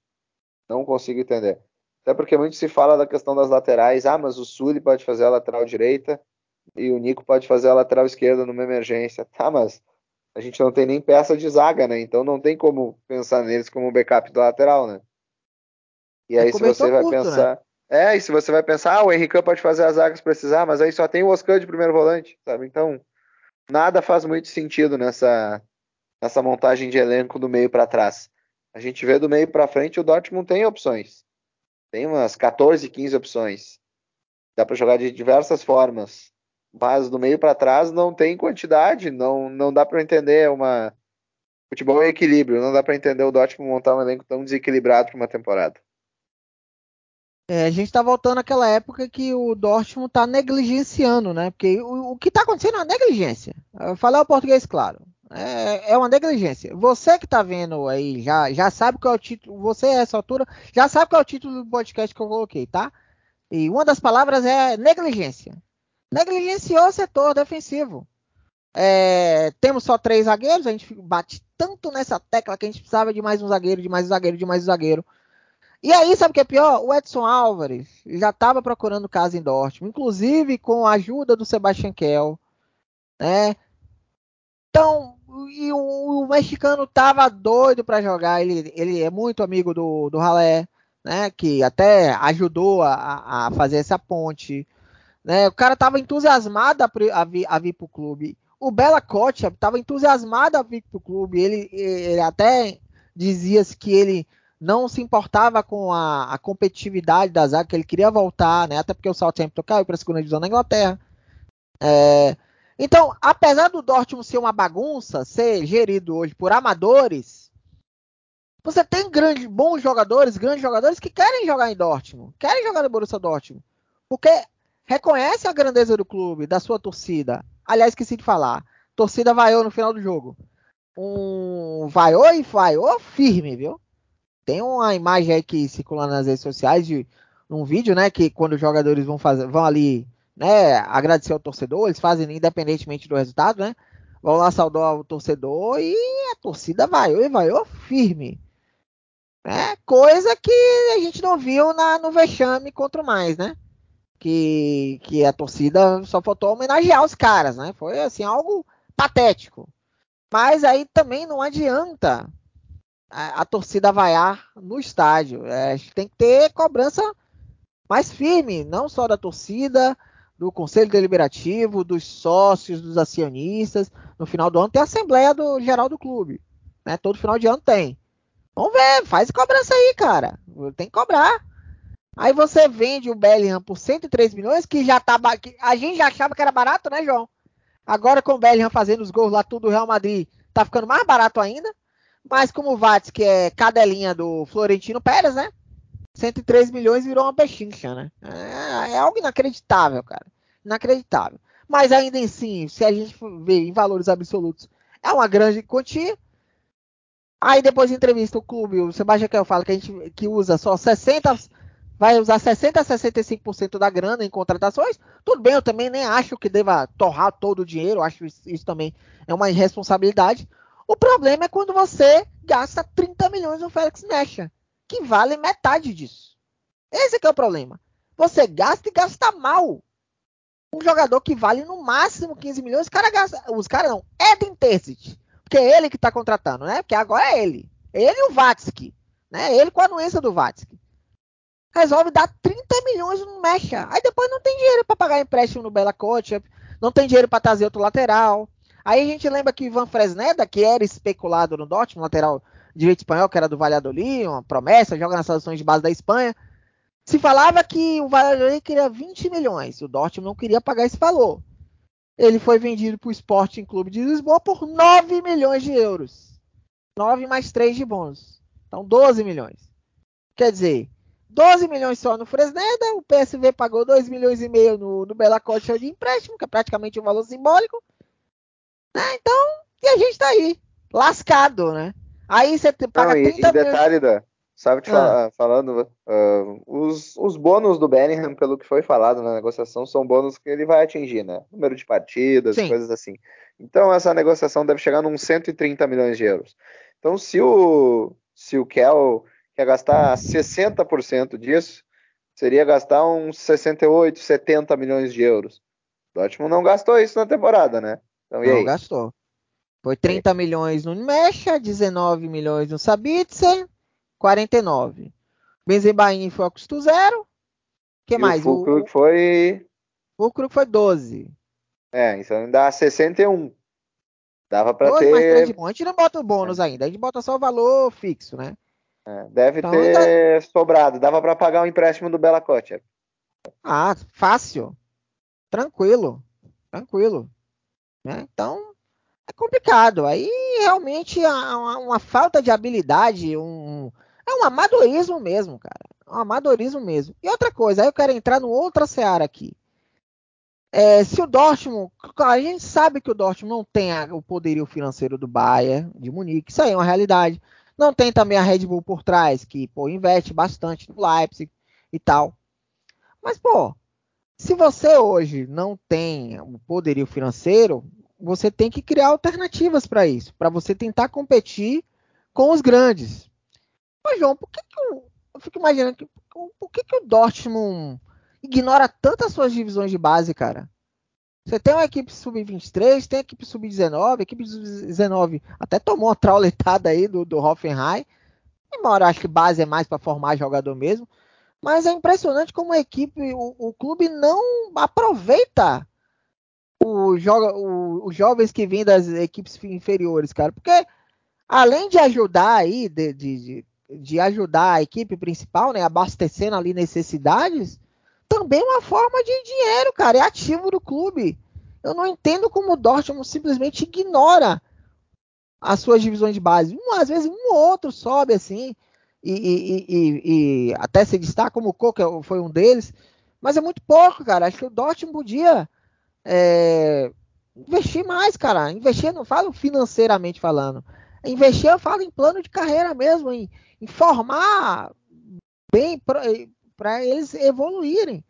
Não consigo entender. Até porque muito se fala da questão das laterais. Ah, mas o Sully pode fazer a lateral direita e o Nico pode fazer a lateral esquerda numa emergência. Tá, mas a gente não tem nem peça de zaga, né? Então não tem como pensar neles como backup do lateral, né? E aí, é se você vai curto, né? pensar. Né? É, e se você vai pensar, ah, o Henrique pode fazer as zagas precisar, mas aí só tem o Oscar de primeiro volante, sabe? Então, nada faz muito sentido nessa, nessa montagem de elenco do meio para trás. A gente vê do meio para frente, o Dortmund tem opções. Tem umas 14, 15 opções. Dá para jogar de diversas formas. Mas do meio para trás não tem quantidade, não, não dá para entender uma futebol em equilíbrio, não dá para entender o Dortmund montar um elenco tão desequilibrado para uma temporada. É, a gente está voltando àquela época que o Dortmund está negligenciando, né? Porque o, o que está acontecendo é uma negligência. Falar o português claro. É, é uma negligência. Você que está vendo aí já, já sabe qual é o título. Você a essa altura já sabe qual é o título do podcast que eu coloquei, tá? E uma das palavras é negligência. Negligenciou o setor defensivo. É, temos só três zagueiros, a gente bate tanto nessa tecla que a gente precisava de mais um zagueiro, de mais um zagueiro, de mais um zagueiro. E aí, sabe o que é pior? O Edson Álvares já estava procurando casa em Dortmund, inclusive com a ajuda do Sebastian Kell, né? Então, e o, o mexicano tava doido para jogar. Ele, ele é muito amigo do, do Ralé, né? Que até ajudou a, a fazer essa ponte. Né? O cara tava entusiasmado a, a, vir, a vir pro clube. O Bela Kocha tava entusiasmado a vir pro clube. Ele, ele até dizia que ele não se importava com a, a, competitividade da zaga, que ele queria voltar, né? Até porque o Southampton caiu para a segunda divisão da Inglaterra. É, então, apesar do Dortmund ser uma bagunça, ser gerido hoje por amadores, você tem grandes, bons jogadores, grandes jogadores que querem jogar em Dortmund, querem jogar no Borussia Dortmund, porque reconhece a grandeza do clube, da sua torcida. Aliás, esqueci de falar, torcida vaiou no final do jogo. Um vaiou e vaiou firme, viu? Tem uma imagem aí que circula nas redes sociais de um vídeo, né, que quando os jogadores vão fazer, vão ali né, agradecer ao torcedor, eles fazem independentemente do resultado, né? Vão lá saudar o torcedor e a torcida vaiou e vaiou firme. É coisa que a gente não viu na, no vexame contra o mais, né? Que, que a torcida só faltou homenagear os caras, né? Foi assim, algo patético. Mas aí também não adianta a, a torcida vaiar no estádio. É, a gente tem que ter cobrança mais firme, não só da torcida, do Conselho Deliberativo, dos sócios, dos acionistas. No final do ano tem a Assembleia do, Geral do Clube. Né? Todo final de ano tem. Vamos ver, faz cobrança aí, cara. Tem que cobrar. Aí você vende o Bellingham por 103 milhões, que já tá. A gente já achava que era barato, né, João? Agora com o Bellingham fazendo os gols lá tudo do Real Madrid, tá ficando mais barato ainda. Mas como o Vats, que é cadelinha do Florentino Pérez, né? 103 milhões virou uma pechincha, né? É, é, algo inacreditável, cara. Inacreditável. Mas ainda assim, se a gente ver em valores absolutos, é uma grande quantia. Aí depois de entrevista o clube, o Sebastião Kel fala que a gente que usa só 60, vai usar 60 a 65% da grana em contratações. Tudo bem, eu também nem acho que deva torrar todo o dinheiro, acho isso, isso também é uma irresponsabilidade. O problema é quando você gasta 30 milhões no Félix Mecha que vale metade disso. Esse é o problema. Você gasta e gasta mal. Um jogador que vale no máximo 15 milhões, os caras gasta, os caras não, Eden Terzic, porque é ele que está contratando, né? Porque agora é ele. Ele e o Vatsky, né? Ele com a anuência do Vatsky. Resolve dar 30 milhões no Mecha. Aí depois não tem dinheiro para pagar empréstimo no Bela Coach, não tem dinheiro para trazer outro lateral. Aí a gente lembra que Ivan Fresneda, que era especulado no Dortmund, lateral direito espanhol, que era do Valladolid, uma promessa, joga nas seleções de base da Espanha. Se falava que o Valladolid queria 20 milhões, o Dortmund não queria pagar esse valor. Ele foi vendido para o Sporting Clube de Lisboa por 9 milhões de euros. 9 mais 3 de bônus. Então 12 milhões. Quer dizer, 12 milhões só no Fresneda, o PSV pagou 2 milhões e meio no, no Bela Costa de empréstimo, que é praticamente um valor simbólico. Né? Então, e a gente está aí, lascado, né? Aí você paga Não, e, 30 e detalhe, da, Sabe te ah. falando, uh, os, os bônus do Bellingham, pelo que foi falado na negociação, são bônus que ele vai atingir, né? Número de partidas, Sim. coisas assim. Então essa negociação deve chegar uns 130 milhões de euros. Então se o, se o Kel quer gastar 60% disso, seria gastar uns 68, 70 milhões de euros. O Dortmund não gastou isso na temporada, né? Então, não gastou. Foi 30 milhões no Mecha, 19 milhões no Sabitzer, 49. Benzembain foi a custo zero. O que e mais? O Fulkrug foi. O Fulkrug foi 12. É, então dá 61. Dava para ter. Mas a gente não bota o bônus é. ainda, a gente bota só o valor fixo, né? É, deve então, ter sobrado. Dava para pagar o um empréstimo do Bela Kocher. Ah, fácil. Tranquilo. Tranquilo. Né? Então, é complicado. Aí realmente uma, uma falta de habilidade, um, é um amadorismo mesmo, cara. É um amadorismo mesmo. E outra coisa, aí eu quero entrar no outra seara aqui. É, se o Dortmund, a gente sabe que o Dortmund não tem o poderio financeiro do Bayern, de Munique, isso aí é uma realidade. Não tem também a Red Bull por trás, que pô, investe bastante no Leipzig e tal. Mas, pô, se você hoje não tem o poderio financeiro, você tem que criar alternativas para isso, para você tentar competir com os grandes. Mas, João, por que, que eu, eu fico imaginando que, por que, que o Dortmund ignora tantas suas divisões de base, cara? Você tem uma equipe sub-23, tem equipe sub-19, a equipe sub-19 até tomou uma trauletada aí do, do Hoffenheim. Embora acho que base é mais para formar jogador mesmo. Mas é impressionante como a equipe, o, o clube não aproveita os jovens que vêm das equipes inferiores, cara. Porque além de ajudar aí, de, de de ajudar a equipe principal, né, abastecendo ali necessidades, também uma forma de dinheiro, cara, é ativo do clube. Eu não entendo como o Dortmund simplesmente ignora as suas divisões de base. Um, às vezes um ou outro sobe assim e, e, e, e até se destaca como o Coca foi um deles, mas é muito pouco, cara. Acho que o Dortmund podia é, investir mais, cara. Investir, não falo financeiramente falando. Investir, eu falo em plano de carreira mesmo, em, informar bem para eles evoluírem.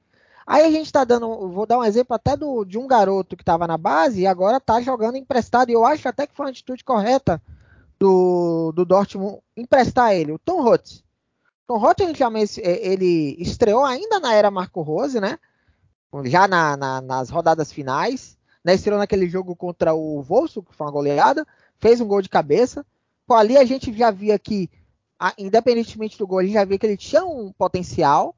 Aí a gente está dando, vou dar um exemplo até do, de um garoto que estava na base e agora está jogando emprestado. E eu acho até que foi uma atitude correta do, do Dortmund emprestar ele, o Tom Roth. Tom Roth, a gente já, ele estreou ainda na era Marco Rose, né? Já na, na, nas rodadas finais. Né? Estreou naquele jogo contra o Volso, que foi uma goleada. Fez um gol de cabeça. Ali a gente já via que independentemente do gol, a gente já vê que ele tinha um potencial,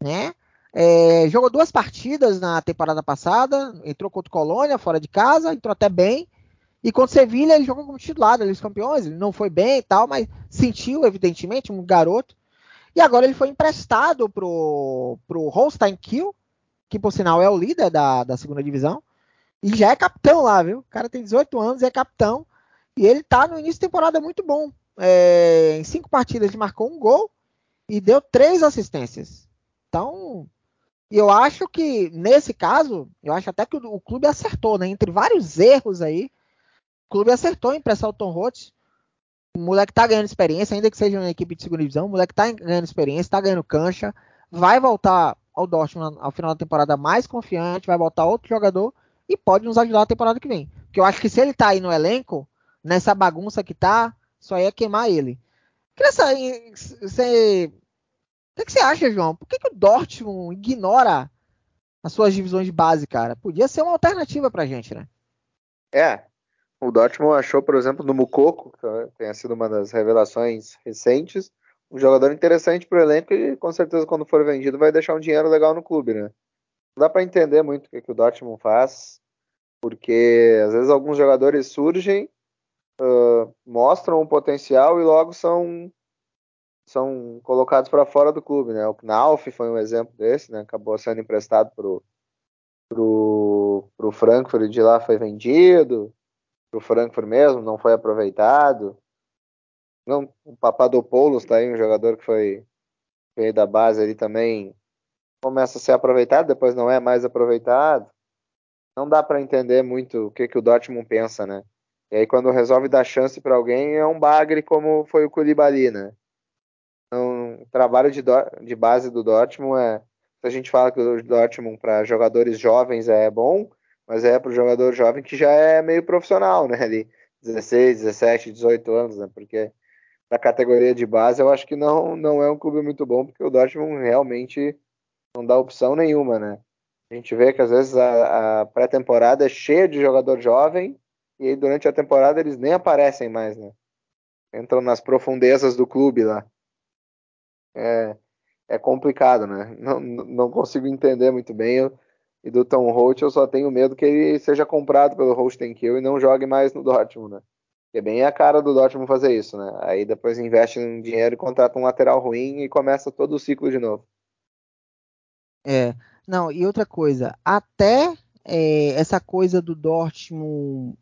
né? É, jogou duas partidas na temporada passada, entrou contra o Colônia, fora de casa, entrou até bem. E contra o Sevilha ele jogou como titular eles campeões, ele não foi bem e tal, mas sentiu, evidentemente, um garoto. E agora ele foi emprestado pro, pro Holstein Kiel, que por sinal é o líder da, da segunda divisão. E já é capitão lá, viu? O cara tem 18 anos é capitão. E ele tá no início de temporada muito bom é, em cinco partidas ele marcou um gol e deu três assistências. Então, eu acho que nesse caso, eu acho até que o, o clube acertou, né? Entre vários erros aí, o clube acertou em emprestar o Tom Roth. O moleque tá ganhando experiência, ainda que seja uma equipe de segunda divisão, o moleque tá ganhando experiência, tá ganhando cancha, vai voltar ao Dortmund ao final da temporada mais confiante, vai voltar outro jogador e pode nos ajudar na temporada que vem. Porque eu acho que se ele tá aí no elenco, nessa bagunça que tá, só ia queimar ele. Queria saber, você, o que, você acha, João? Por que, que o Dortmund ignora as suas divisões de base, cara? Podia ser uma alternativa pra gente, né? É. O Dortmund achou, por exemplo, no Mukoko, que tenha sido uma das revelações recentes, um jogador interessante pro elenco e com certeza quando for vendido vai deixar um dinheiro legal no clube, né? Não dá para entender muito o que, que o Dortmund faz, porque às vezes alguns jogadores surgem uh, mostram um potencial e logo são são colocados para fora do clube, né? O Knauf foi um exemplo desse, né? Acabou sendo emprestado pro pro, pro Frankfurt de lá foi vendido, pro Frankfurt mesmo não foi aproveitado. Não, o Papadopoulos tá aí, um jogador que foi veio da base ali também começa a ser aproveitado, depois não é mais aproveitado. Não dá para entender muito o que que o Dortmund pensa, né? E aí quando resolve dar chance para alguém é um bagre como foi o Koulibaly, né? Então, o trabalho de, de base do Dortmund é. A gente fala que o Dortmund para jogadores jovens é bom, mas é para o jogador jovem que já é meio profissional, né? Ali, 16, 17, 18 anos, né? Porque na categoria de base eu acho que não, não é um clube muito bom, porque o Dortmund realmente não dá opção nenhuma, né? A gente vê que às vezes a, a pré-temporada é cheia de jogador jovem e aí durante a temporada eles nem aparecem mais, né? Entram nas profundezas do clube lá. É, é complicado, né? Não, não consigo entender muito bem. Eu, e do Tom Holt eu só tenho medo que ele seja comprado pelo Holstenkill e não jogue mais no Dortmund, né? é bem a cara do Dortmund fazer isso, né? Aí depois investe em dinheiro e contrata um lateral ruim e começa todo o ciclo de novo. É, não, e outra coisa, até é, essa coisa do Dortmund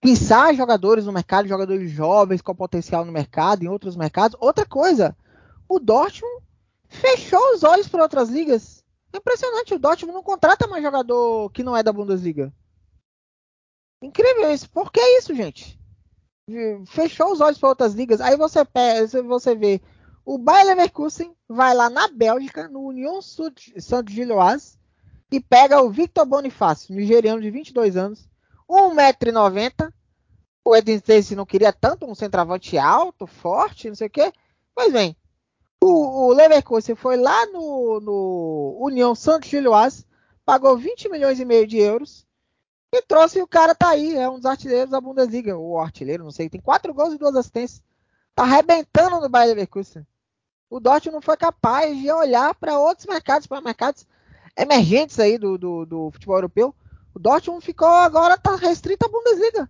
pensar jogadores no mercado, jogadores jovens com potencial no mercado, em outros mercados. Outra coisa, o Dortmund fechou os olhos para outras ligas. É impressionante, o Dortmund não contrata mais jogador que não é da Bundesliga. Incrível isso. Por que isso, gente? Fechou os olhos para outras ligas. Aí você pega, você vê o Bayer Leverkusen vai lá na Bélgica, no Union Saint-Gilloise, e pega o Victor Bonifácio, nigeriano de 22 anos, 1,90m. O Edin Stacy não queria tanto um centroavante alto, forte, não sei o quê. Pois bem, o, o Leverkusen foi lá no, no União Santos Gilhoas, pagou 20 milhões e meio de euros e trouxe o cara tá aí, é um dos artilheiros da Bundesliga, o artilheiro, não sei, tem quatro gols e duas assistências. Tá arrebentando no Bayern Leverkusen. O Dortmund não foi capaz de olhar para outros mercados, para mercados emergentes aí do, do, do futebol europeu o Dortmund ficou agora tá restrito à Bundesliga.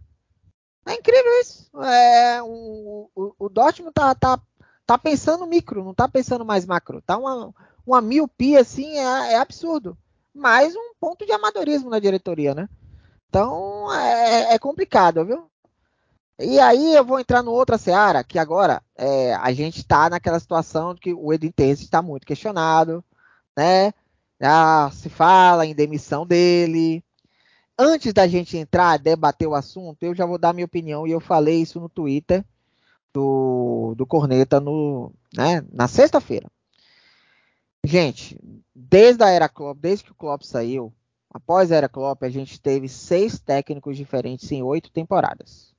É incrível isso. É, o, o, o, Dortmund tá, tá, tá pensando micro, não tá pensando mais macro. Tá uma, uma miopia assim, é, é absurdo. Mais um ponto de amadorismo na diretoria, né? Então é, é, complicado, viu? E aí eu vou entrar no outra seara, que agora é, a gente está naquela situação de que o Edin Terzi está muito questionado, né? Já se fala em demissão dele, antes da gente entrar, debater o assunto, eu já vou dar minha opinião e eu falei isso no Twitter do, do Corneta no, né, na sexta-feira. Gente, desde a era Klopp, desde que o Klopp saiu, após a era Klopp, a gente teve seis técnicos diferentes em oito temporadas.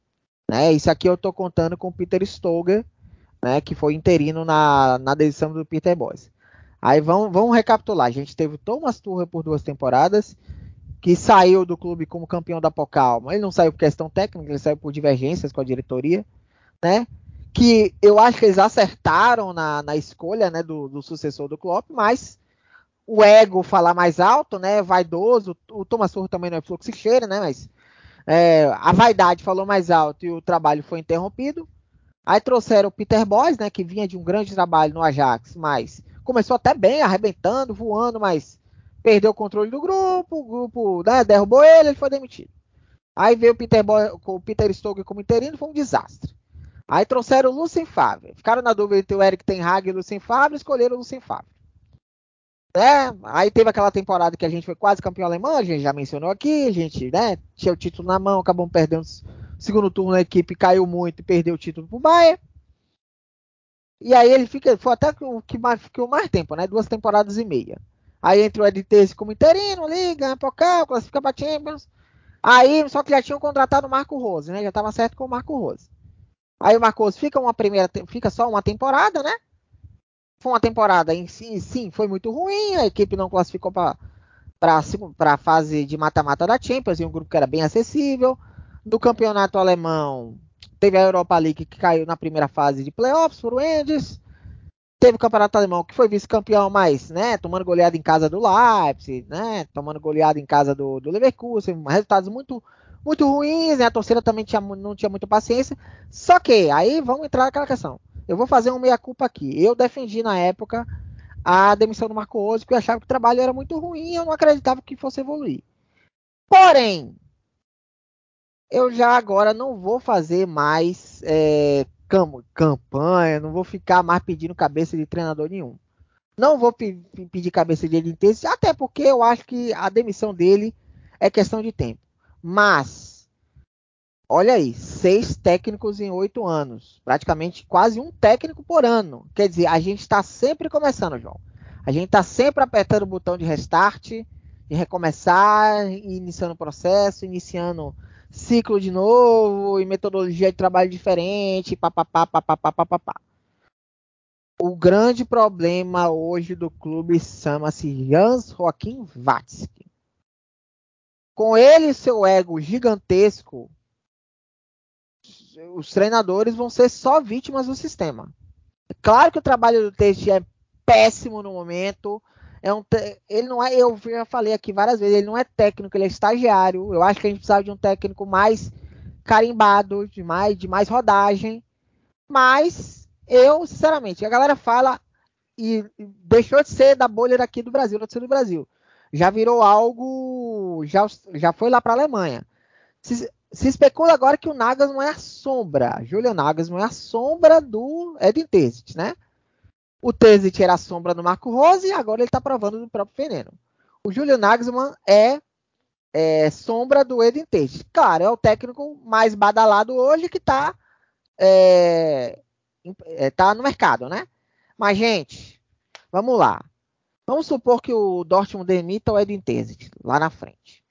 Né? Isso aqui eu estou contando com o Peter Stoger, né, que foi interino na, na decisão do Peter Boys. Aí vamos, vamos recapitular. A gente teve Thomas Tuchel por duas temporadas, que saiu do clube como campeão da Pocal, mas ele não saiu por questão técnica, ele saiu por divergências com a diretoria, né? Que eu acho que eles acertaram na, na escolha, né, do, do, sucessor do Klopp, mas o ego falar mais alto, né, vaidoso, o Thomas Tuchel também não é fluxicheira, né, mas é, a vaidade falou mais alto e o trabalho foi interrompido. Aí trouxeram o Peter Boys, né, que vinha de um grande trabalho no Ajax, mas começou até bem, arrebentando, voando, mas perdeu o controle do grupo, o grupo né, derrubou ele, ele foi demitido. Aí veio o Peter, Boy, o Peter Stoker como interino, foi um desastre. Aí trouxeram o Lucien Favre. Ficaram na dúvida entre o Eric Ten Hag e o Lucien Favre, escolheram o Lucien Favre. É, aí teve aquela temporada que a gente foi quase campeão alemão, a gente já mencionou aqui, a gente né, tinha o título na mão, acabamos perdendo o segundo turno, a equipe caiu muito e perdeu o título pro Bayern. E aí ele fica, foi até o que mais, ficou mais tempo, né? Duas temporadas e meia. Aí entra o Ed Terce como interino, liga, ganha Pocal, classifica para Champions. Aí, só que já tinham contratado o Marco Rose, né? Já estava certo com o Marco Rose. Aí o Marco Rose fica uma primeira, fica só uma temporada, né? Foi uma temporada em si, sim, foi muito ruim, a equipe não classificou para para a fase de mata-mata da Champions, em um grupo que era bem acessível. No campeonato alemão, teve a Europa League que caiu na primeira fase de playoffs por Wendes. Teve o Campeonato Alemão, que foi vice-campeão, mas, né, tomando goleada em casa do Leipzig, né, tomando goleada em casa do, do Leverkusen, resultados muito, muito ruins, né, a torcida também tinha, não tinha muita paciência. Só que, aí vamos entrar naquela questão. Eu vou fazer um meia-culpa aqui. Eu defendi na época a demissão do Marco Rose, porque eu achava que o trabalho era muito ruim e eu não acreditava que fosse evoluir. Porém, eu já agora não vou fazer mais é, campanha, não vou ficar mais pedindo cabeça de treinador nenhum. Não vou pe pedir cabeça dele inteiro, até porque eu acho que a demissão dele é questão de tempo. Mas Olha aí, seis técnicos em oito anos. Praticamente quase um técnico por ano. Quer dizer, a gente está sempre começando, João. A gente está sempre apertando o botão de restart, de recomeçar, iniciando o processo, iniciando ciclo de novo, e metodologia de trabalho diferente, papapá, papapá, papapá. O grande problema hoje do clube chama-se Jans Joaquim Watzke. Com ele seu ego gigantesco, os treinadores vão ser só vítimas do sistema. É claro que o trabalho do Teixeira é péssimo no momento. É um ele não é, eu já falei aqui várias vezes, ele não é técnico, ele é estagiário. Eu acho que a gente precisava de um técnico mais carimbado, de mais, de mais rodagem. Mas eu, sinceramente, a galera fala e deixou de ser da bolha daqui do Brasil, da do Brasil. Já virou algo, já, já foi lá para a Alemanha. Se, se, especula agora que o Nagelsmann é a sombra, Julian Nagelsmann é a sombra do Edin Terzic, né? O Terzic era a sombra do Marco Rose e agora ele está provando do próprio veneno. O Julian Nagelsmann é, é sombra do Edin Terzic. Claro, é o técnico mais badalado hoje que está é, é, tá no mercado, né? Mas, gente, vamos lá. Vamos supor que o Dortmund demita o Edin Terzic lá na frente.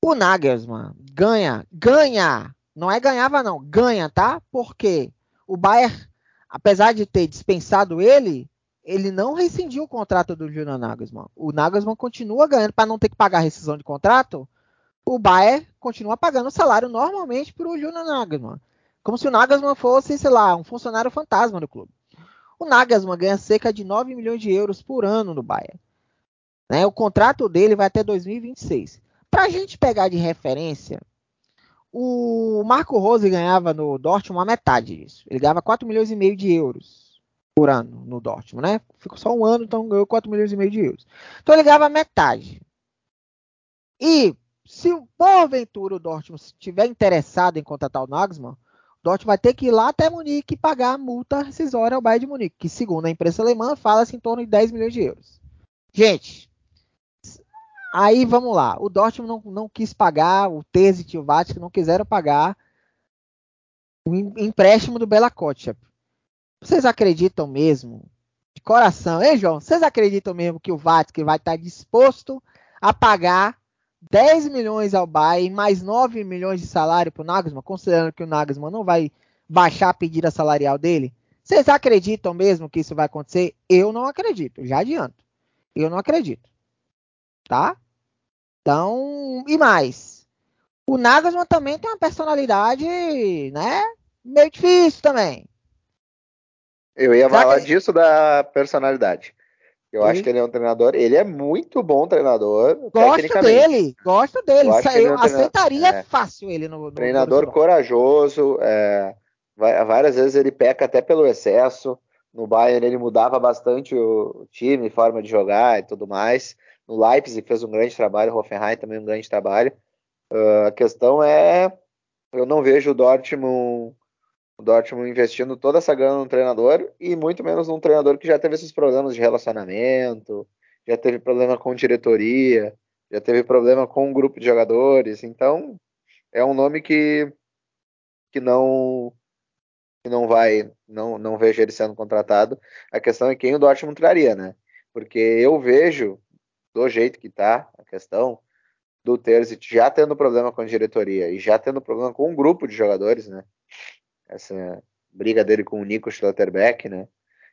O Nagelsmann ganha, ganha, não é ganhava não, ganha, tá? Porque o Bayern apesar de ter dispensado ele, ele não rescindiu o contrato do Julian Nagelsmann. O Nagelsmann continua ganhando para não ter que pagar a rescisão de contrato. O Bayern continua pagando o salário normalmente para o Julian Nagelsmann. Como se o Nagelsmann fosse, sei lá, um funcionário fantasma do clube. O Nagelsmann ganha cerca de 9 milhões de euros por ano no Bayern. Né? O contrato dele vai até 2026. Para a gente pegar de referência, o Marco Rose ganhava no Dortmund a metade disso. Ele ganhava 4 milhões e meio de euros por ano no Dortmund, né? Ficou só um ano, então ganhou 4 milhões e meio de euros. Então ele ganhava metade. E se porventura o Dortmund estiver interessado em contratar o Nagelsmann, o Dortmund vai ter que ir lá até Munique e pagar a multa rescisória ao Bayern de Munique, que segundo a imprensa alemã fala-se em torno de 10 milhões de euros. Gente, Aí vamos lá, o Dortmund não, não quis pagar, o Terzic e o Vatic não quiseram pagar o empréstimo do Bela Kotchap. Vocês acreditam mesmo, de coração, hein, João? Vocês acreditam mesmo que o Vatic vai estar disposto a pagar 10 milhões ao Bayern mais 9 milhões de salário para o Nagelsmann, considerando que o Nagelsmann não vai baixar a pedida salarial dele? Vocês acreditam mesmo que isso vai acontecer? Eu não acredito, já adianto. Eu não acredito. Tá? Então, e mais. O Nagelsmann também tem uma personalidade, né? Meio difícil também. Eu ia falar que... disso da personalidade. Eu acho que ele é um treinador, ele é muito bom treinador. Gosto dele, gosto dele. Eu, eu é um aceitaria é, fácil ele no, no Treinador no corajoso, é, várias vezes ele peca até pelo excesso. No Bayern ele mudava bastante o time, forma de jogar e tudo mais no Leipzig fez um grande trabalho, o Hoffenheim também um grande trabalho. Uh, a questão é, eu não vejo o Dortmund, o Dortmund investindo toda essa grana no treinador e muito menos num treinador que já teve esses problemas de relacionamento, já teve problema com diretoria, já teve problema com um grupo de jogadores. Então, é um nome que, que não que não vai, não, não vejo ele sendo contratado. A questão é quem o Dortmund traria, né? Porque eu vejo do jeito que está a questão do Terzic já tendo problema com a diretoria e já tendo problema com um grupo de jogadores, né? Essa briga dele com o Nico Schlotterbeck, né?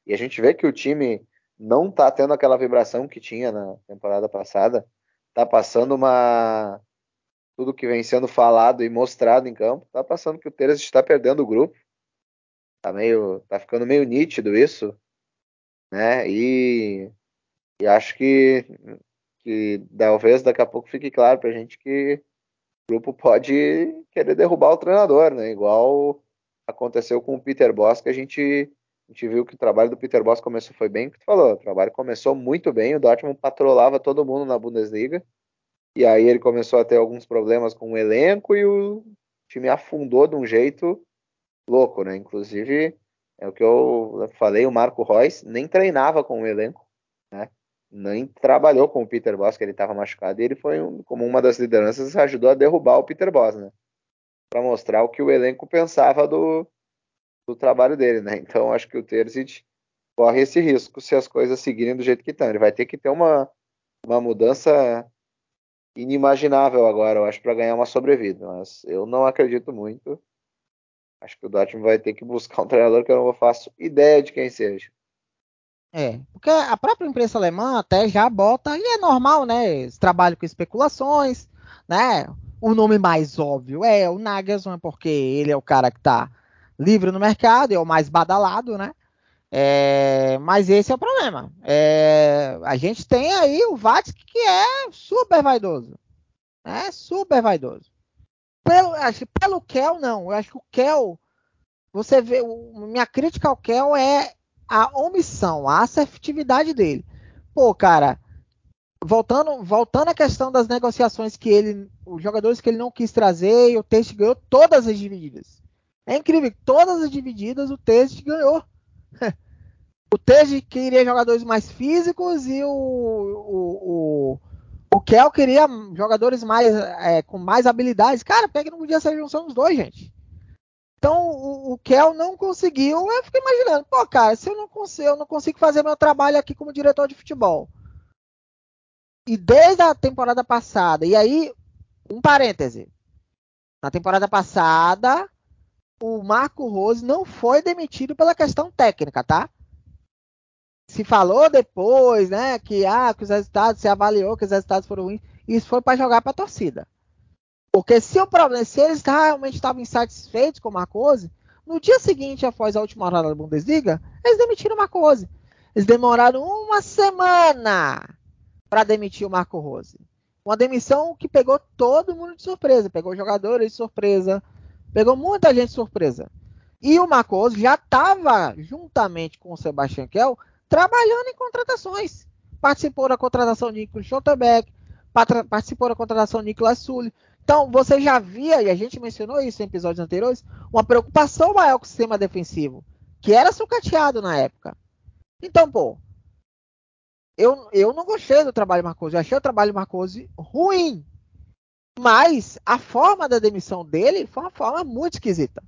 E a gente vê que o time não tá tendo aquela vibração que tinha na temporada passada, tá passando uma tudo que vem sendo falado e mostrado em campo, tá passando que o Terzic está perdendo o grupo. Tá meio tá ficando meio nítido isso, né? E e acho que que talvez daqui a pouco fique claro para a gente que o grupo pode querer derrubar o treinador, né? Igual aconteceu com o Peter Boss, que a gente, a gente viu que o trabalho do Peter Boss começou foi bem, que tu falou, o trabalho começou muito bem, o Dortmund patrolava todo mundo na Bundesliga, e aí ele começou a ter alguns problemas com o elenco e o time afundou de um jeito louco, né? Inclusive, é o que eu falei, o Marco Reus nem treinava com o elenco, né? nem trabalhou com o Peter Boss, que ele estava machucado, e ele foi, um, como uma das lideranças, ajudou a derrubar o Peter Boss, né? Para mostrar o que o elenco pensava do, do trabalho dele, né? Então acho que o Terzic corre esse risco se as coisas seguirem do jeito que estão. Ele vai ter que ter uma, uma mudança inimaginável agora, eu acho, para ganhar uma sobrevida. Mas eu não acredito muito. Acho que o Dortmund vai ter que buscar um [laughs] treinador que eu não faço ideia de quem seja. É, porque a própria imprensa alemã até já bota, e é normal, né? Esse trabalho com especulações, né? O nome mais óbvio é o Nagelsmann, porque ele é o cara que tá livre no mercado, é o mais badalado, né? É, mas esse é o problema. É, a gente tem aí o Vatic que é super vaidoso. É super vaidoso. Pelo, acho, pelo Kel, não. Eu acho que o Kel, você vê, o, minha crítica ao Kel é a omissão, a assertividade dele. Pô, cara, voltando, voltando à questão das negociações que ele, os jogadores que ele não quis trazer, e o Teste ganhou todas as divididas. É incrível, todas as divididas o Teste ganhou. [laughs] o Tej queria jogadores mais físicos e o, o, o, o Kel queria jogadores mais é, com mais habilidades. Cara, pega não podia ser junção dos dois, gente. Então o, o Kel não conseguiu. Eu fiquei imaginando, pô, cara, se eu não consigo, eu não consigo fazer meu trabalho aqui como diretor de futebol. E desde a temporada passada, e aí, um parêntese. Na temporada passada, o Marco Rose não foi demitido pela questão técnica, tá? Se falou depois, né, que ah, que os resultados se avaliou que os resultados foram ruins, isso foi para jogar para a torcida. Porque se o problema, se eles realmente estavam insatisfeitos com o Marco Rose, no dia seguinte, após a última rodada da Bundesliga, eles demitiram o Marco Rose. Eles demoraram uma semana para demitir o Marco Rose. Uma demissão que pegou todo mundo de surpresa, pegou jogadores de surpresa, Pegou muita gente surpresa. E o Marcos já estava, juntamente com o Sebastian Kell, trabalhando em contratações. Participou da contratação de Nicolas Schotterbeck, participou da contratação de Nicolas Sully. Então, você já via, e a gente mencionou isso em episódios anteriores, uma preocupação maior com o sistema defensivo, que era sucateado na época. Então, pô, eu, eu não gostei do trabalho de Marcos, eu achei o trabalho de Marcos ruim. Mas a forma da demissão dele foi uma forma muito esquisita.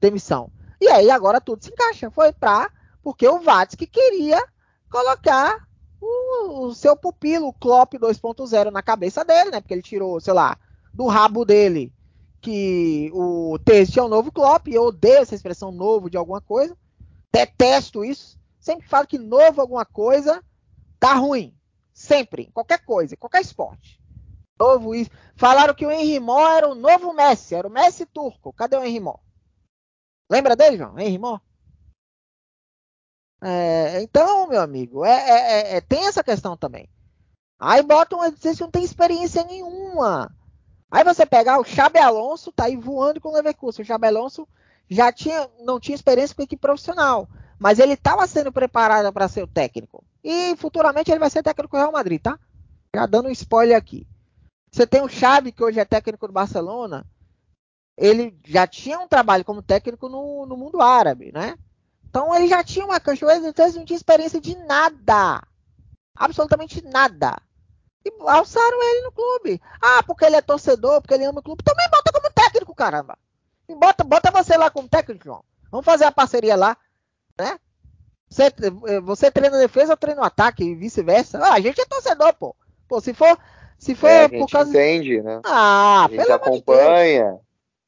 Demissão. E aí agora tudo se encaixa. Foi para porque o Vatsky queria colocar o, o, seu pupilo, o Klopp 2.0 na cabeça dele, né? Porque ele tirou, sei lá, do rabo dele que o texto é o novo Klopp. Eu odeio essa expressão novo de alguma coisa. Detesto isso. Sempre falo que novo alguma coisa tá ruim. Sempre, qualquer coisa, qualquer esporte novo isso. Falaram que o Henry Mó era o novo Messi, era o Messi turco. Cadê o Henry Mó? Lembra dele, João? Henry Mó? É, então, meu amigo, é, é, é, é tem essa questão também. Aí botam que não tem experiência nenhuma. Aí você pegar o Xabi Alonso, tá aí voando com o Leverkusen. O Xabi Alonso já tinha, não tinha experiência com equipe profissional, mas ele estava sendo preparado para ser o técnico. E futuramente ele vai ser técnico do Real Madrid, tá? Já dando um spoiler aqui. Você tem o Xavi, que hoje é técnico do Barcelona. Ele já tinha um trabalho como técnico no, no mundo árabe, né? Então ele já tinha uma cancha. O não tinha experiência de nada. Absolutamente nada. E alçaram ele no clube. Ah, porque ele é torcedor, porque ele ama o clube. Também bota como técnico, caramba. Bota, bota você lá como técnico, João. Vamos fazer a parceria lá, né? Você, você treina defesa, eu treino ataque e vice-versa. Ah, a gente é torcedor, pô. Pô, se for se for é, por causa. entende, né? Ah, a gente acompanha. De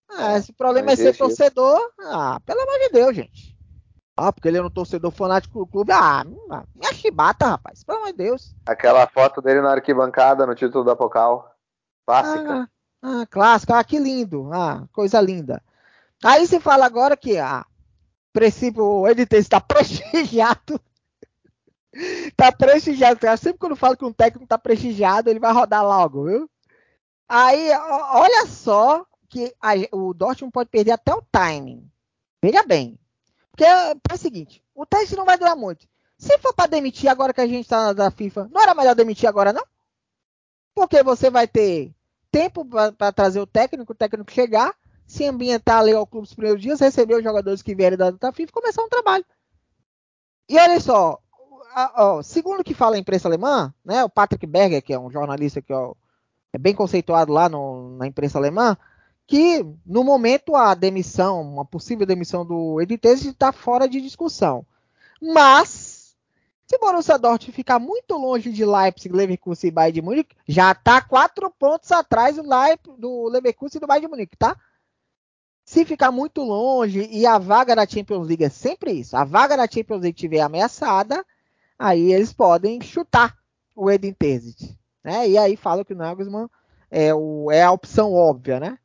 ah, esse problema é ser torcedor. Isso. Ah, pelo amor de Deus, gente. Ah, porque ele é um torcedor fanático do clube. Ah, minha chibata, rapaz. Pelo amor de Deus. Aquela foto dele na arquibancada no título da Pocal. Clássica. Ah, ah clássica. Ah, que lindo. Ah, coisa linda. Aí se fala agora que, ah, princípio, o editor está prestigiado [laughs] tá prestigiado. Sempre quando falo que um técnico tá prestigiado, ele vai rodar logo, viu? Aí, olha só que a, o Dortmund pode perder até o timing. Veja bem. Porque é, é o seguinte, o teste não vai durar muito. Se for para demitir agora que a gente tá da FIFA, não era melhor demitir agora, não? Porque você vai ter tempo para trazer o técnico, o técnico chegar, se ambientar ali ao clube nos primeiros dias, receber os jogadores que vierem da, da FIFA e começar um trabalho. E olha só, segundo o que fala a imprensa alemã, né, o Patrick Berger, que é um jornalista que ó, é bem conceituado lá no, na imprensa alemã, que no momento a demissão, uma possível demissão do Editez está fora de discussão. Mas se Borussia Dortmund ficar muito longe de Leipzig, Leverkusen e Bayern de Munique, já está quatro pontos atrás do, Leipzig, do Leverkusen e do Bayern de Munique, tá? Se ficar muito longe e a vaga da Champions League é sempre isso, a vaga da Champions League estiver ameaçada, aí eles podem chutar o Edin Terzic, né? E aí fala que o Nagelsmann é, o, é a opção óbvia, né?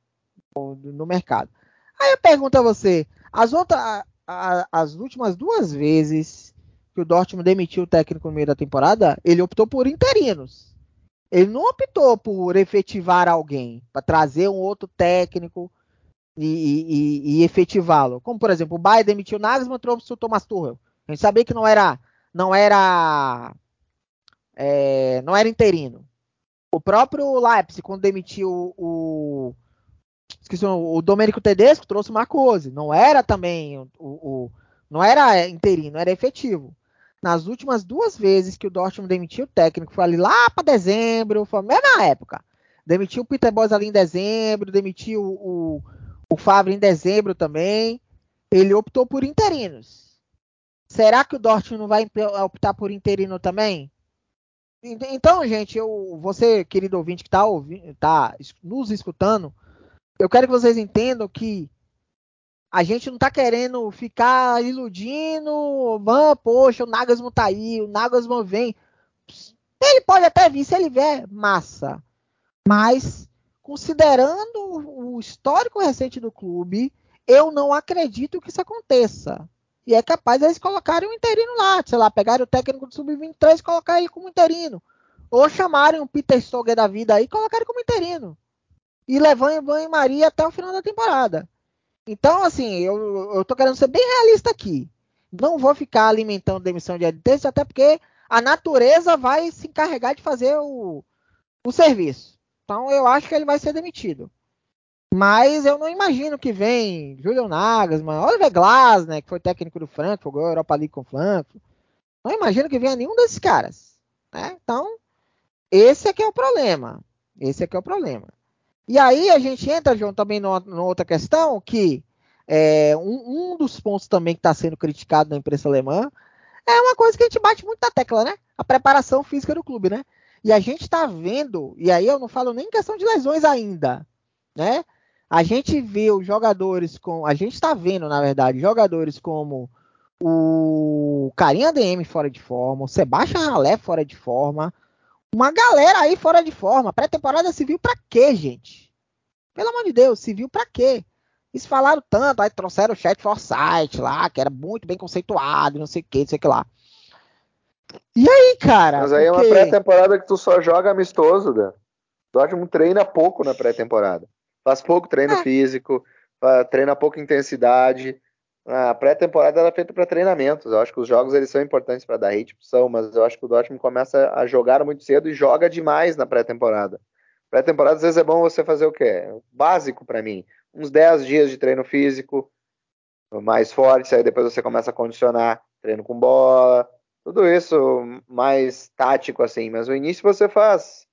No mercado. Aí eu pergunto a você, as as últimas duas vezes que o Dortmund demitiu o técnico no meio da temporada, ele optou por interinos. Ele não optou por efetivar alguém, para trazer um outro técnico e, e, e efetivá-lo. Como, por exemplo, o Bayern demitiu o Nagelsmann, trouxe o Thomas Tuchel. A gente sabia que não era, não era, é, não era interino. O próprio Leipzig, quando demitiu o, esqueci, o Domenico Tedesco, trouxe o Marcose. Não era também o, o, não era interino, era efetivo. Nas últimas duas vezes que o Dortmund demitiu o técnico, foi ali lá para dezembro, foi a mesma época. Demitiu o Peter Bosz ali em dezembro, demitiu o, o Favre em dezembro também. Ele optou por interinos. Será que o Dortmund não vai optar por interino também? Então, gente, eu, você, querido ouvinte que está tá nos escutando, eu quero que vocês entendam que a gente não está querendo ficar iludindo, man, poxa, o Nagasman tá aí, o Nagasman vem. Ele pode até vir, se ele vier, massa. Mas, considerando o histórico recente do clube, eu não acredito que isso aconteça. E é capaz eles colocarem um interino lá, sei lá, pegarem o técnico do Sub-23 e colocar ele como interino. Ou chamarem um Peter Stoger da vida aí e colocarem como interino. E levarem banho Maria até o final da temporada. Então, assim, eu, eu tô querendo ser bem realista aqui. Não vou ficar alimentando demissão de LTs, até porque a natureza vai se encarregar de fazer o, o serviço. Então, eu acho que ele vai ser demitido. Mas eu não imagino que vem Julian Nagelsmann, Oliver Glasner, que foi técnico do Frankfurt, jogou Europa League com o Frankfurt. Não imagino que venha nenhum desses caras. Né? Então, esse é que é o problema. Esse é que é o problema. E aí a gente entra, João, também numa, numa outra questão, que é, um, um, dos pontos também que está sendo criticado na imprensa alemã é uma coisa que a gente bate muito na tecla, né? A preparação física do clube, né? E a gente está vendo, e aí eu não falo nem em questão de lesões ainda, né? A gente vê os jogadores com. A gente está vendo, na verdade, jogadores como o Carinha DM fora de forma, o Sebastian Ralé fora de forma. Uma galera aí fora de forma. Pré-temporada civil para quê, gente? Pelo amor de Deus, civil para quê? Eles falaram tanto, aí trouxeram o chat Foresight lá, que era muito bem conceituado, não sei o que, não sei o que lá. E aí, cara? Mas aí é uma pré-temporada que tu só joga amistoso, Dan. Dortmund treina pouco na pré-temporada faz pouco treino é. físico, treina pouca intensidade. A pré-temporada é feita para treinamentos. Eu acho que os jogos eles são importantes para dar ritmo, são, mas eu acho que o Dortmund começa a jogar muito cedo e joga demais na pré-temporada. Pré-temporada às vezes é bom você fazer o quê? Básico para mim, uns 10 dias de treino físico mais forte, aí depois você começa a condicionar treino com bola, tudo isso mais tático assim, mas no início você faz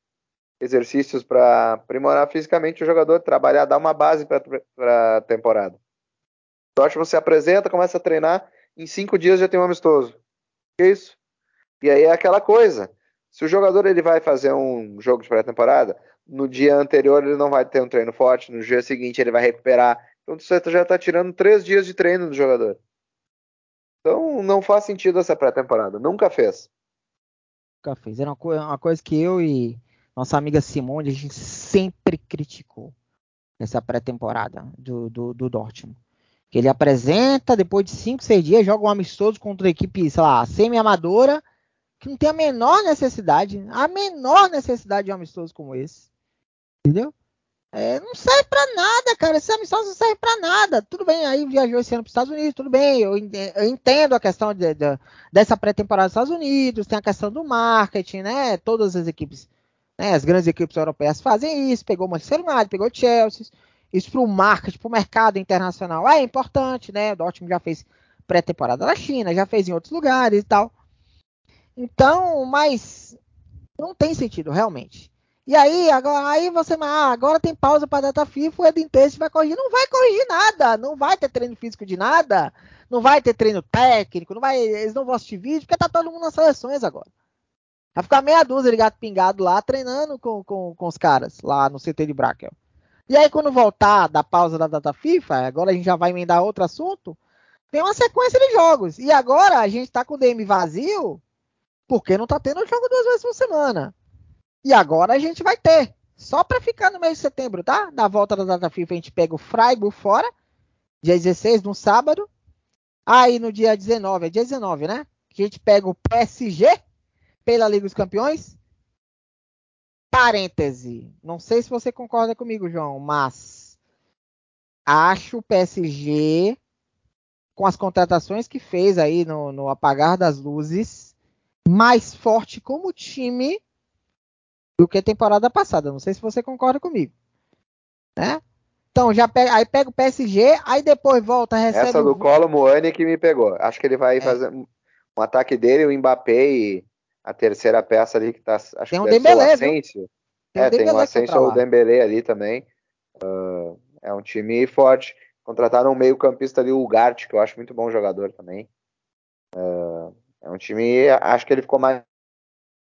exercícios para aprimorar fisicamente o jogador, trabalhar, dar uma base para a temporada. Dortmund você apresenta, começa a treinar, em cinco dias já tem um amistoso. Que isso? E aí é aquela coisa. Se o jogador ele vai fazer um jogo de pré-temporada, no dia anterior ele não vai ter um treino forte, no dia seguinte ele vai recuperar. Então você já está tirando três dias de treino do jogador. Então não faz sentido essa pré-temporada. Nunca fez. Nunca fez. Era uma, co uma coisa que eu e nossa amiga Simone, a gente sempre criticou essa pré-temporada do, do, do, Dortmund. Que ele apresenta, depois de 5, 6 dias, joga um amistoso contra a equipe, sei lá, semi-amadora, que não tem a menor necessidade, a menor necessidade de um amistoso como esse. Entendeu? É, não serve para nada, cara. Esse amistoso não serve para nada. Tudo bem, aí viajou esse ano para os Estados Unidos, tudo bem. Eu, entendo a questão de, de, dessa pré-temporada dos Estados Unidos, tem a questão do marketing, né? Todas as equipes né? As grandes equipes europeias fazem isso, pegou o Manchester United, pegou o Chelsea. Isso para o marketing, para o mercado internacional é importante, né? O Dortmund já fez pré-temporada na China, já fez em outros lugares e tal. Então, mas não tem sentido, realmente. E aí, agora, aí você, ah, agora tem pausa para data FIFA, o Edintense vai corrigir. Não vai corrigir nada, não vai ter treino físico de nada, não vai ter treino técnico, não vai, eles não vão assistir vídeo, porque tá todo mundo nas seleções agora. Vai ficar meia dúzia de gato pingado lá, treinando com, com, com os caras, lá no CT de Brakel. E aí, quando voltar da pausa da data FIFA, agora a gente já vai emendar outro assunto, tem uma sequência de jogos. E agora a gente tá com o DM vazio, porque não tá tendo jogo duas vezes por semana. E agora a gente vai ter. Só para ficar no mês de setembro, tá? Na volta da data FIFA a gente pega o Freiburg fora, dia 16, no sábado. Aí no dia 19, é dia 19, né? Que a gente pega o PSG pela Liga dos Campeões. Parêntese. Não sei se você concorda comigo, João, mas acho o PSG com as contratações que fez aí no, no apagar das luzes mais forte como time do que a temporada passada. Não sei se você concorda comigo. Né? Então, já pega, aí pega o PSG, aí depois volta, recebe. Essa do o... Colo Moani que me pegou. Acho que ele vai é. fazer um ataque dele, o Mbappé e a terceira peça ali que tá. Acho tem um que Dembélé, tem é, tem o Asensio ou o Dembélé ali também. Uh, é um time forte. Contrataram um meio-campista ali, o Ugarte, que eu acho muito bom jogador também. Uh, é um time, acho que ele ficou mais,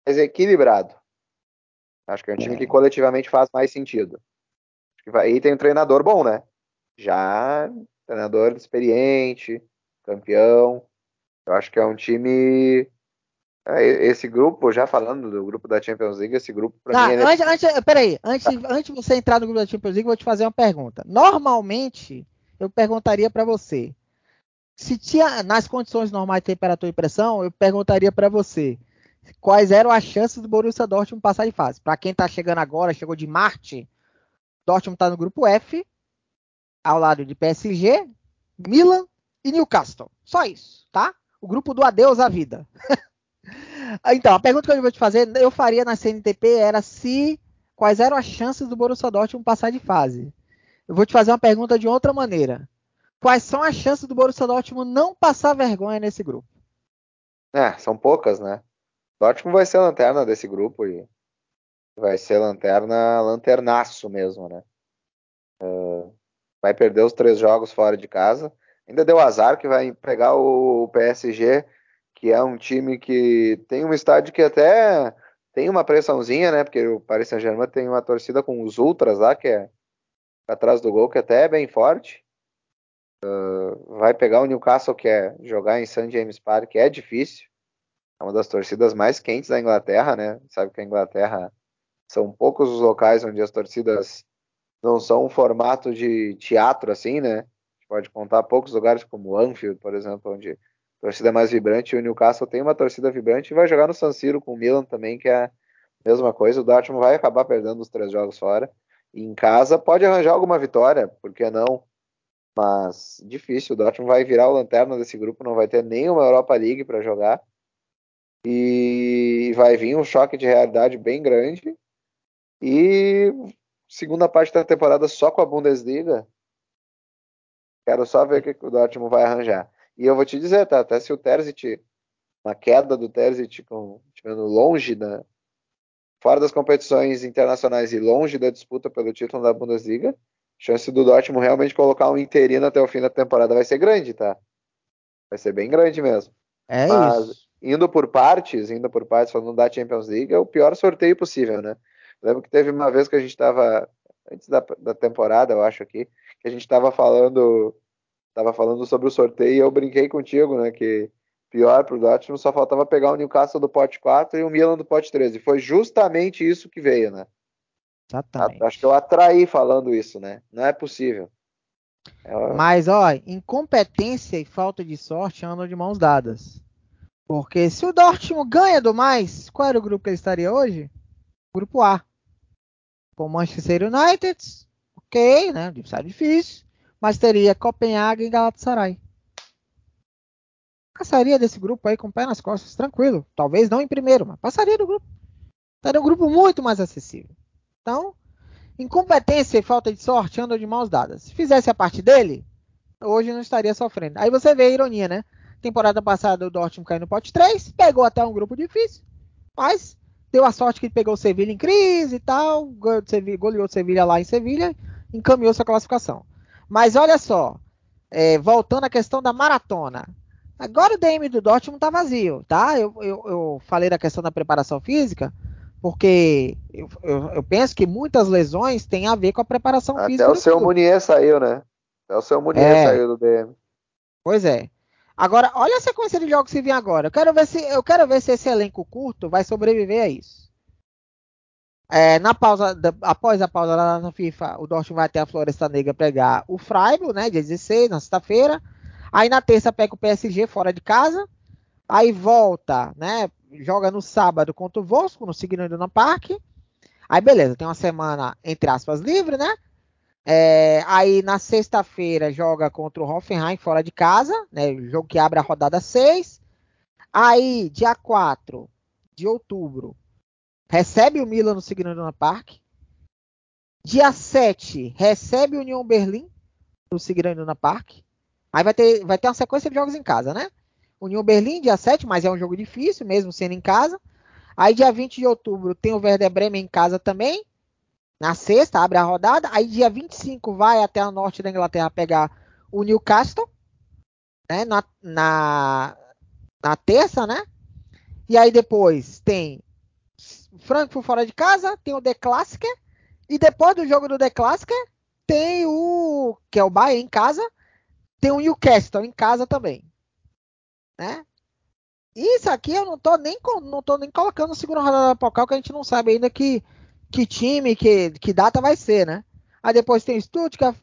mais equilibrado. Acho que é um time que é. coletivamente faz mais sentido. E tem um treinador bom, né? Já treinador experiente, campeão. Eu acho que é um time. É, esse grupo, já falando do grupo da Champions League, esse grupo para tá, mim. É... Antes, antes, peraí, antes, antes de você entrar no grupo da Champions League, eu vou te fazer uma pergunta. Normalmente, eu perguntaria para você. Se tinha, nas condições normais de temperatura e pressão, eu perguntaria para você quais eram as chances do Borussia Dortmund passar de fase. Para quem está chegando agora, chegou de Marte, Dortmund está no grupo F, ao lado de PSG, Milan e Newcastle. Só isso, tá? O grupo do adeus à vida. [laughs] então, a pergunta que eu vou te fazer, eu faria na CNTP era se quais eram as chances do Borussia Dortmund passar de fase. Eu vou te fazer uma pergunta de outra maneira. Quais são as chances do Borussia Dortmund não passar vergonha nesse grupo? É, são poucas, né? Dortmund vai ser a lanterna desse grupo e vai ser lanterna, lanternaço mesmo, né? Uh, vai perder os três jogos fora de casa. Ainda deu azar que vai pegar o PSG, que é um time que tem um estádio que até tem uma pressãozinha, né? Porque o Paris Saint-Germain tem uma torcida com os ultras lá, que é atrás do gol, que até é bem forte. Uh, vai pegar o Newcastle, que é jogar em St. James Park, é difícil é uma das torcidas mais quentes da Inglaterra, né? Sabe que a Inglaterra são poucos os locais onde as torcidas não são um formato de teatro assim, né? A gente pode contar poucos lugares como Anfield, por exemplo, onde torcida mais vibrante. O Newcastle tem uma torcida vibrante e vai jogar no San Siro com o Milan também, que é a mesma coisa. O Dortmund vai acabar perdendo os três jogos fora. E em casa pode arranjar alguma vitória, por que não? Mas difícil. O Dortmund vai virar o lanterna desse grupo, não vai ter nenhuma Europa League para jogar e vai vir um choque de realidade bem grande. E segunda parte da temporada só com a Bundesliga. Quero só ver o que o Dortmund vai arranjar. E eu vou te dizer, tá? Até se o Terzic, uma queda do Terzic, estivermos longe da, fora das competições internacionais e longe da disputa pelo título da Bundesliga, a chance do Dortmund realmente colocar um interino até o fim da temporada vai ser grande, tá? Vai ser bem grande mesmo. É Mas, isso indo por partes, indo por partes, falando da Champions League, é o pior sorteio possível, né? Lembro que teve uma vez que a gente estava, antes da, da temporada, eu acho aqui, que a gente estava falando, tava falando sobre o sorteio e eu brinquei contigo, né, que pior para o Dortmund só faltava pegar o Newcastle do pote 4 e o Milan do pote 13. Foi justamente isso que veio, né? Exatamente. Acho que eu atraí falando isso, né? Não é possível. É... Mas, ó, incompetência e falta de sorte andam de mãos dadas. Porque se o Dortmund ganha do mais, qual era o grupo que ele estaria hoje? Grupo A. Com Manchester United, ok, né? Está difícil. Mas teria Copenhague e Galatasaray. Passaria desse grupo aí com o pé nas costas, tranquilo. Talvez não em primeiro, mas passaria do grupo. Estaria um grupo muito mais acessível. Então, incompetência e falta de sorte andam de mãos dadas. Se fizesse a parte dele, hoje não estaria sofrendo. Aí você vê a ironia, né? Temporada passada o Dortmund caiu no pote 3, pegou até um grupo difícil, mas deu a sorte que pegou o Sevilha em crise e tal, goleou o Sevilha lá em Sevilha, encaminhou sua classificação. Mas olha só, é, voltando à questão da maratona. Agora o DM do Dortmund tá vazio, tá? Eu, eu, eu falei da questão da preparação física, porque eu, eu, penso que muitas lesões têm a ver com a preparação Até física. Até o seu Munier saiu, né? Até o seu Munier é. saiu do DM. Pois é. Agora, olha a sequência de jogos que vem agora. Eu quero ver se, eu quero ver se esse elenco curto vai sobreviver a isso. É, na pausa, da, após a pausa lá na FIFA, o Dortmund vai até a Floresta Negra pegar o Freiburg, né? Dia 16, na sexta-feira. Aí na terça pega o PSG fora de casa. Aí volta, né? Joga no sábado contra o Wolfsburg, no Signal Iduna Park. Aí beleza, tem uma semana, entre aspas, livre, né? É, aí na sexta-feira joga contra o Hoffenheim fora de casa, né? Jogo que abre a rodada 6. Aí, dia 4 de outubro, recebe o Milan no Signal Iduna Park. Dia 7, recebe o União Berlim no Signal Iduna Park. Aí vai ter, vai ter uma sequência de jogos em casa, né? União Berlim, dia 7, mas é um jogo difícil, mesmo sendo em casa. Aí, dia 20 de outubro, tem o Werder Bremen em casa também. Na sexta, abre a rodada. Aí, dia 25, vai até o norte da Inglaterra pegar o Newcastle. Né? Na, na, na terça, né? E aí, depois, tem Frankfurt fora de casa, tem o The Classicer. E depois do jogo do The Classicer, tem o. que é o Bayern em casa. Tem o Newcastle em casa também né? Isso aqui eu não tô nem, não tô nem colocando segunda rodada da Pocal, que a gente não sabe ainda que, que time, que, que data vai ser, né? Aí depois tem Stuttgart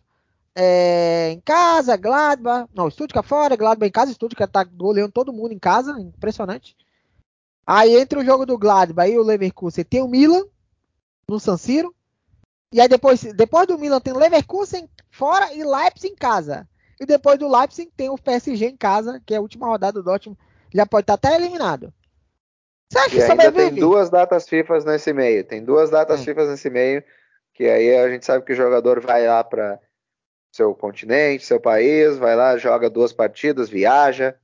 é, em casa, Gladbach, não, Stuttgart fora, Gladbach em casa, Stuttgart tá goleando todo mundo em casa, impressionante. Aí entre o jogo do Gladbach e o Leverkusen tem o Milan no San Siro. E aí depois, depois do Milan tem o Leverkusen fora e Leipzig em casa. E depois do Leipzig tem o PSG em casa, que é a última rodada do Dortmund. Já pode estar até eliminado. Você acha e que ainda tem duas datas FIFA nesse meio. Tem duas datas é. FIFA nesse meio. Que aí a gente sabe que o jogador vai lá para seu continente, seu país, vai lá, joga duas partidas, viaja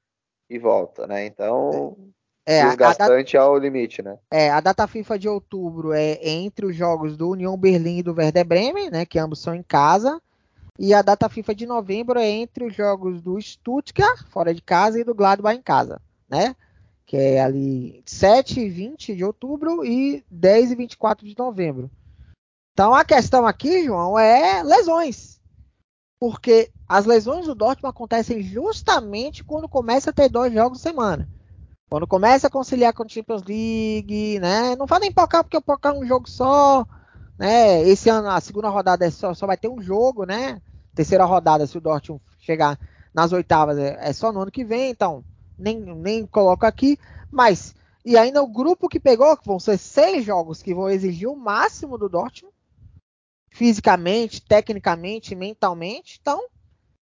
e volta, né? Então, é, desgastante data, ao limite, né? É, a data FIFA de outubro é entre os jogos do União Berlim e do Werder Bremen, né? Que ambos são em casa. E a data FIFA de novembro é entre os jogos do Stuttgart, fora de casa, e do Gladbach em casa, né? Que é ali 7 e 20 de outubro e 10 e 24 de novembro. Então a questão aqui, João, é lesões. Porque as lesões do Dortmund acontecem justamente quando começa a ter dois jogos por semana. Quando começa a conciliar com o Champions League, né? Não fala nem Pocal porque o Pocal é um jogo só, né? Esse ano a segunda rodada é só, só vai ter um jogo, né? terceira rodada, se o Dortmund chegar nas oitavas, é, é só no ano que vem, então nem, nem coloco aqui. Mas, e ainda o grupo que pegou, que vão ser seis jogos que vão exigir o máximo do Dortmund, fisicamente, tecnicamente, mentalmente. Então,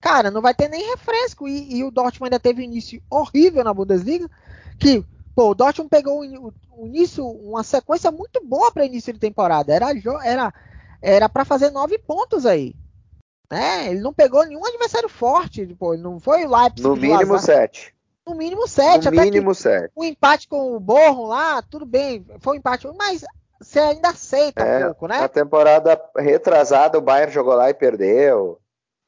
cara, não vai ter nem refresco. E, e o Dortmund ainda teve início horrível na Bundesliga, que Pô, o Dortmund pegou um, um início, uma sequência muito boa para início de temporada. Era era era para fazer nove pontos aí. Né? Ele não pegou nenhum adversário forte, ele não foi o Leipzig. No mínimo sete. No mínimo sete. No mínimo sete. O empate com o Borrom lá, tudo bem, foi um empate, mas você ainda aceita é, um pouco, né? Na temporada retrasada, o Bayern jogou lá e perdeu.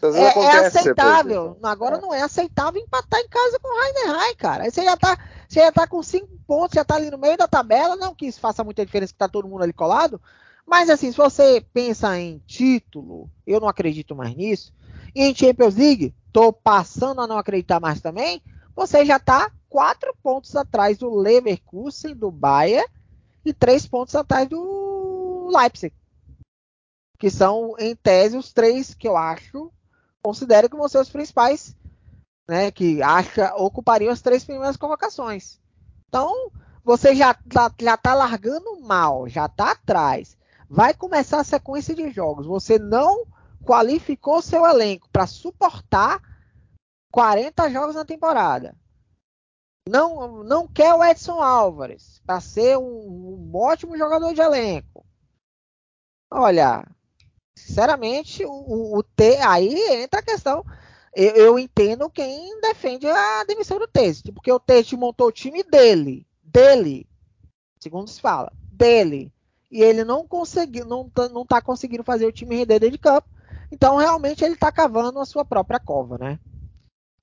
É, é, aceitável. Agora é. não é aceitável empatar em casa com o Heidenheim, cara. Aí você já tá, você já tá com cinco pontos, já tá ali no meio da tabela. Não que isso faça muita diferença que tá todo mundo ali colado, mas assim, se você pensa em título, eu não acredito mais nisso. E em Champions League, tô passando a não acreditar mais também. Você já está quatro pontos atrás do Leverkusen, do Bayern, e três pontos atrás do Leipzig. Que são, em tese, os três que eu acho, considero que vão ser os principais, né? Que acha, ocupariam as três primeiras colocações. Então, você já tá, já tá largando mal, já tá atrás vai começar a sequência de jogos. Você não qualificou seu elenco para suportar 40 jogos na temporada. Não, não quer o Edson Álvares para ser um, um, ótimo jogador de elenco. Olha, sinceramente, o, o T, aí entra a questão. Eu, eu, entendo quem defende a demissão do Teste, porque o Teste montou o time dele, dele, segundo se fala, dele. E ele não conseguiu, não, tá, não tá conseguindo fazer o time render dentro de campo. Então, realmente, ele tá cavando a sua própria cova, né?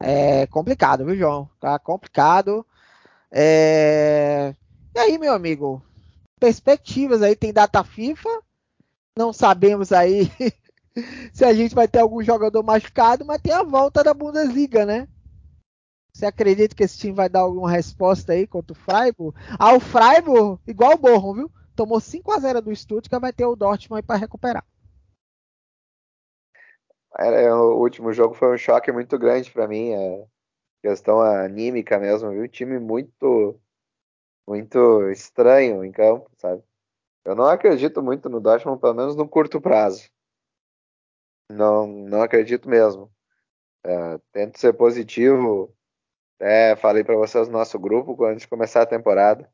É complicado, viu, João? Tá complicado. É... E aí, meu amigo? Perspectivas aí, tem data FIFA. Não sabemos aí [laughs] se a gente vai ter algum jogador machucado, mas tem a volta da Bundesliga, né? Você acredita que esse time vai dar alguma resposta aí contra o Freiburg? Ah, o Freiburg, igual o Borrom, viu? Tomou 5 a 0 do Stuttgart, vai ter o Dortmund aí para recuperar. É, o último jogo foi um choque muito grande para mim, é questão anímica mesmo, viu? Um time muito muito estranho em campo, sabe? Eu não acredito muito no Dortmund, pelo menos no curto prazo. Não, não acredito mesmo. É, tento ser positivo. Até falei para vocês no nosso grupo quando a gente começar a temporada.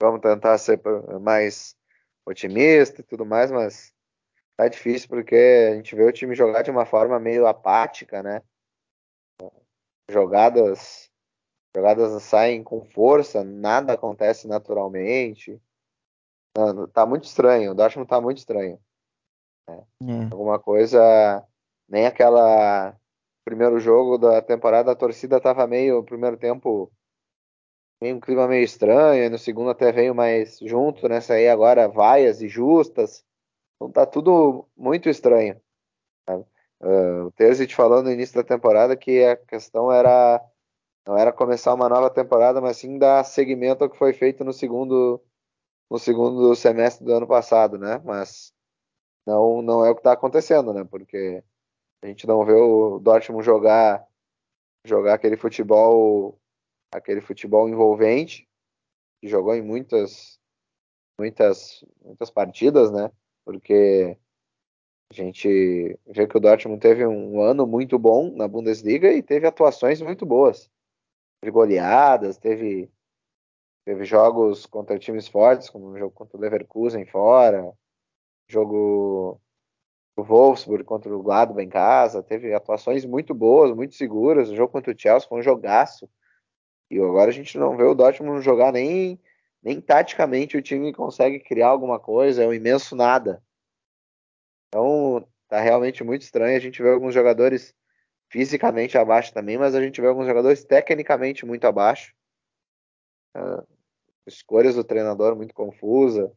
Vamos tentar ser mais otimista e tudo mais, mas tá difícil porque a gente vê o time jogar de uma forma meio apática, né? Jogadas, jogadas saem com força, nada acontece naturalmente. Não, tá muito estranho, o Dortmund tá muito estranho. Né? É. Alguma coisa, nem aquela primeiro jogo da temporada, a torcida tava meio, primeiro tempo, meio um clima meio estranho, e no segundo até veio mais junto, nessa aí agora vaias e justas. Então tá tudo muito estranho. Uh, o Terzic falou no início da temporada que a questão era não era começar uma nova temporada, mas sim dar seguimento ao que foi feito no segundo no segundo semestre do ano passado, né? Mas não não é o que está acontecendo, né? Porque a gente não vê o Dortmund jogar jogar aquele futebol aquele futebol envolvente que jogou em muitas muitas muitas partidas, né? porque a gente vê que o Dortmund teve um ano muito bom na Bundesliga e teve atuações muito boas. Teve goleadas, teve, teve jogos contra times fortes, como o jogo contra o Leverkusen fora, jogo o Wolfsburg contra o Gladbach em casa, teve atuações muito boas, muito seguras. O jogo contra o Chelsea foi um jogaço. E agora a gente não vê o Dortmund jogar nem nem taticamente o time consegue criar alguma coisa, é um imenso nada. Então, tá realmente muito estranho. A gente vê alguns jogadores fisicamente abaixo também, mas a gente vê alguns jogadores tecnicamente muito abaixo. Uh, escolhas do treinador muito confusa.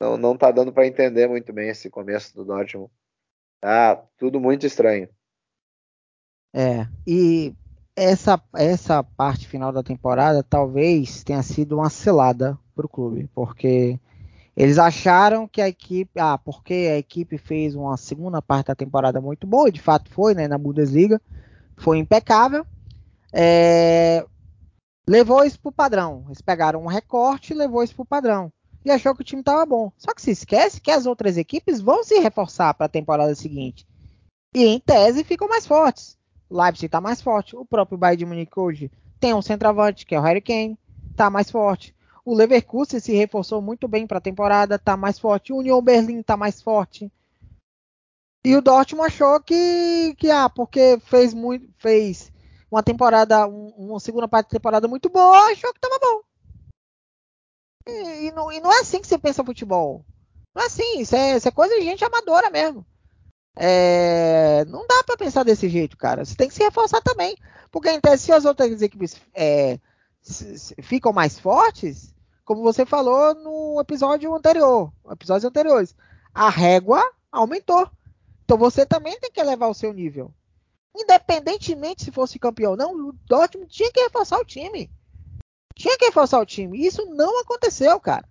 Não, não tá dando para entender muito bem esse começo do Dortmund. Tá tudo muito estranho. É, e essa, essa parte final da temporada talvez tenha sido uma selada para o clube, porque eles acharam que a equipe, ah, porque a equipe fez uma segunda parte da temporada muito boa, de fato foi, né, na Bundesliga, foi impecável, é, levou isso para o padrão. Eles pegaram um recorte e levou isso para o padrão. E achou que o time estava bom. Só que se esquece que as outras equipes vão se reforçar para a temporada seguinte. E em tese ficam mais fortes. Leipzig está mais forte. O próprio Bayern de Munique hoje tem um centroavante, que é o Harry Kane, está mais forte. O Leverkusen se reforçou muito bem para a temporada, está mais forte. O Union Berlin está mais forte. E o Dortmund achou que, que ah, porque fez muito, fez uma temporada, um, uma segunda parte da temporada muito boa, achou que estava bom. E, e, não, e, não, é assim que você pensa futebol. Não é assim, isso é, isso é coisa de gente amadora mesmo. É, não dá para pensar desse jeito, cara. Você tem que se reforçar também. Porque tese, se as outras equipes é, ficam mais fortes, como você falou no episódio anterior, episódios anteriores, a régua aumentou. Então você também tem que elevar o seu nível. Independentemente se fosse campeão ou não, o Dortmund tinha que reforçar o time. Tinha que reforçar o time. Isso não aconteceu, cara.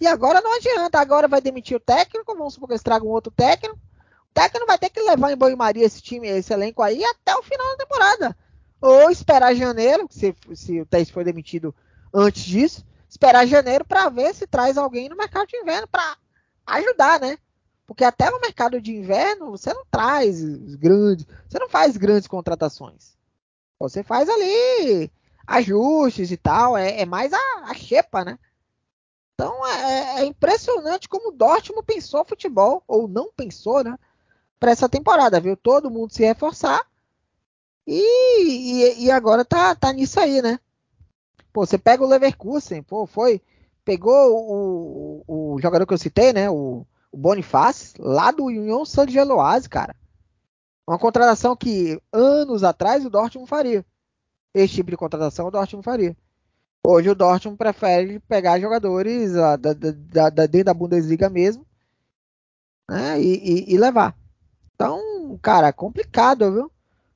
E agora não adianta. Agora vai demitir o técnico. Vamos supor que eles tragam um outro técnico técnico vai ter que levar em banho-maria esse time, esse elenco aí, até o final da temporada. Ou esperar janeiro, se, se o Tess foi demitido antes disso, esperar janeiro para ver se traz alguém no mercado de inverno para ajudar, né? Porque até no mercado de inverno você não traz grandes, você não faz grandes contratações. Você faz ali ajustes e tal, é, é mais a, a xepa, né? Então é, é, impressionante como o Dortmund pensou futebol, ou não pensou, né? para essa temporada, viu? Todo mundo se reforçar. E, e, e, agora tá, tá nisso aí, né? Pô, você pega o Leverkusen, pô, foi pegou o, o, jogador que eu citei, né? O, o Bonifácio, lá do União San Geloase, cara. Uma contratação que anos atrás o Dortmund faria. Esse tipo de contratação o Dortmund faria. Hoje o Dortmund prefere pegar jogadores da, da, da, da dentro da Bundesliga mesmo né, e, e, e, levar. Então, cara, complicado, viu?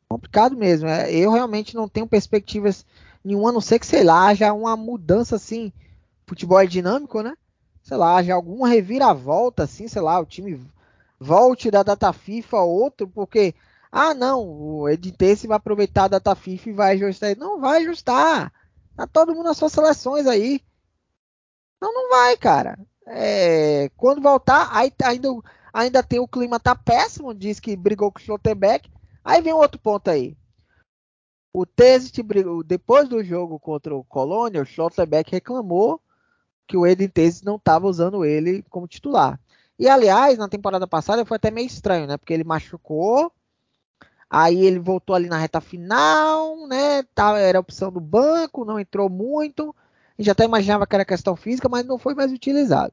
Complicado mesmo. É, eu realmente não tenho perspectivas nenhuma, a não ser que, sei lá, já uma mudança assim. Futebol é dinâmico, né? Sei lá, já alguma reviravolta, assim, sei lá, o time volte da data FIFA outro, porque, ah, não, o Editesse vai aproveitar a data FIFA e vai ajustar. Não vai ajustar. Tá todo mundo nas suas seleções aí. Não, não vai, cara. É, quando voltar, aí ainda, ainda tem o clima tá péssimo, diz que brigou com o Schlotterbeck. Aí vem outro ponto aí. O brigou, depois do jogo contra o Colônia, o Schlotterbeck reclamou que o Eden Tezit não estava usando ele como titular. E aliás, na temporada passada foi até meio estranho, né? Porque ele machucou, aí ele voltou ali na reta final, né? Tava, era opção do banco, não entrou muito. A gente até imaginava que era questão física, mas não foi mais utilizado.